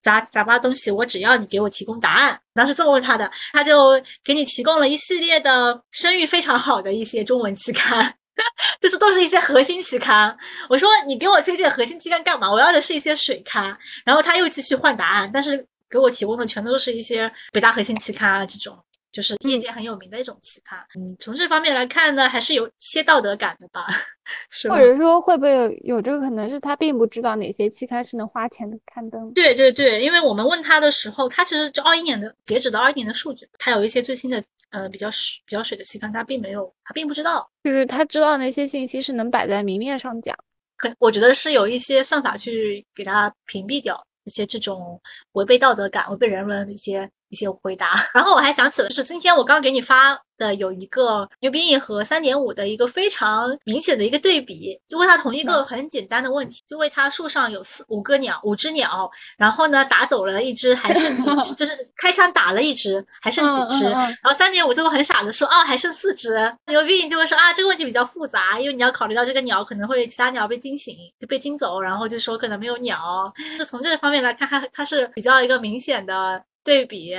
杂杂八东西，我只要你给我提供答案。当时这么问他的，他就给你提供了一系列的声誉非常好的一些中文期刊，就是都是一些核心期刊。我说你给我推荐核心期刊干嘛？我要的是一些水刊。然后他又继续换答案，但是给我提供的全都是一些北大核心期刊啊这种。就是业界很有名的一种期刊，嗯，从这方面来看呢，还是有些道德感的吧，是或者说会不会有有这个可能是他并不知道哪些期刊是能花钱的刊登？对对对，因为我们问他的时候，他其实就二一年的截止到二一年的数据，他有一些最新的呃比较水比较水的期刊，他并没有，他并不知道，就是他知道那些信息是能摆在明面上讲，可我觉得是有一些算法去给他屏蔽掉一些这种违背道德感、违背人文的一些。一些回答，然后我还想起了，就是今天我刚给你发。的有一个牛逼硬核三点五的一个非常明显的一个对比，就问他同一个很简单的问题，就问他树上有四五个鸟，五只鸟，然后呢打走了一只，还剩几只？就是开枪打了一只，还剩几只？然后三点五就会很傻的说，哦，还剩四只。牛逼就会说啊，这个问题比较复杂，因为你要考虑到这个鸟可能会其他鸟被惊醒，就被惊走，然后就说可能没有鸟。就从这个方面来看，它它是比较一个明显的对比。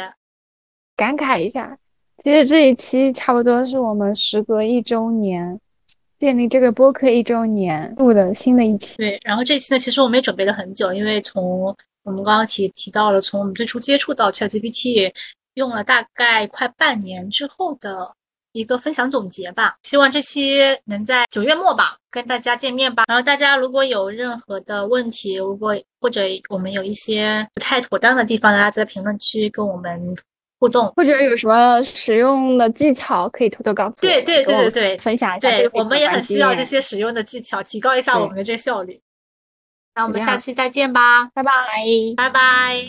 感慨一下。其实这一期差不多是我们时隔一周年建立这个播客一周年录的新的一期。对，然后这期呢，其实我们也准备了很久，因为从我们刚刚提提到了，从我们最初接触到 ChatGPT，用了大概快半年之后的一个分享总结吧。希望这期能在九月末吧跟大家见面吧。然后大家如果有任何的问题，如果或者我们有一些不太妥当的地方，大家在评论区跟我们。互动或者有什么使用的技巧可以偷偷告诉我，对对对对对，分享一下。对我们也很需要这些使用的技巧，提高一下我们的这个效率。那我们下期再见吧，拜拜，拜拜。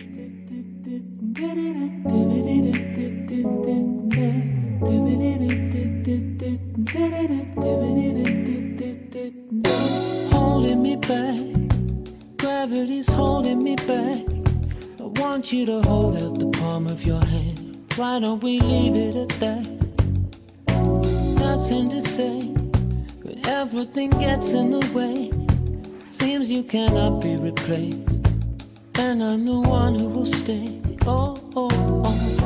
want you to hold out the palm of your hand. Why don't we leave it at that? Nothing to say but everything gets in the way. Seems you cannot be replaced, and I'm the one who will stay. Oh, oh, oh.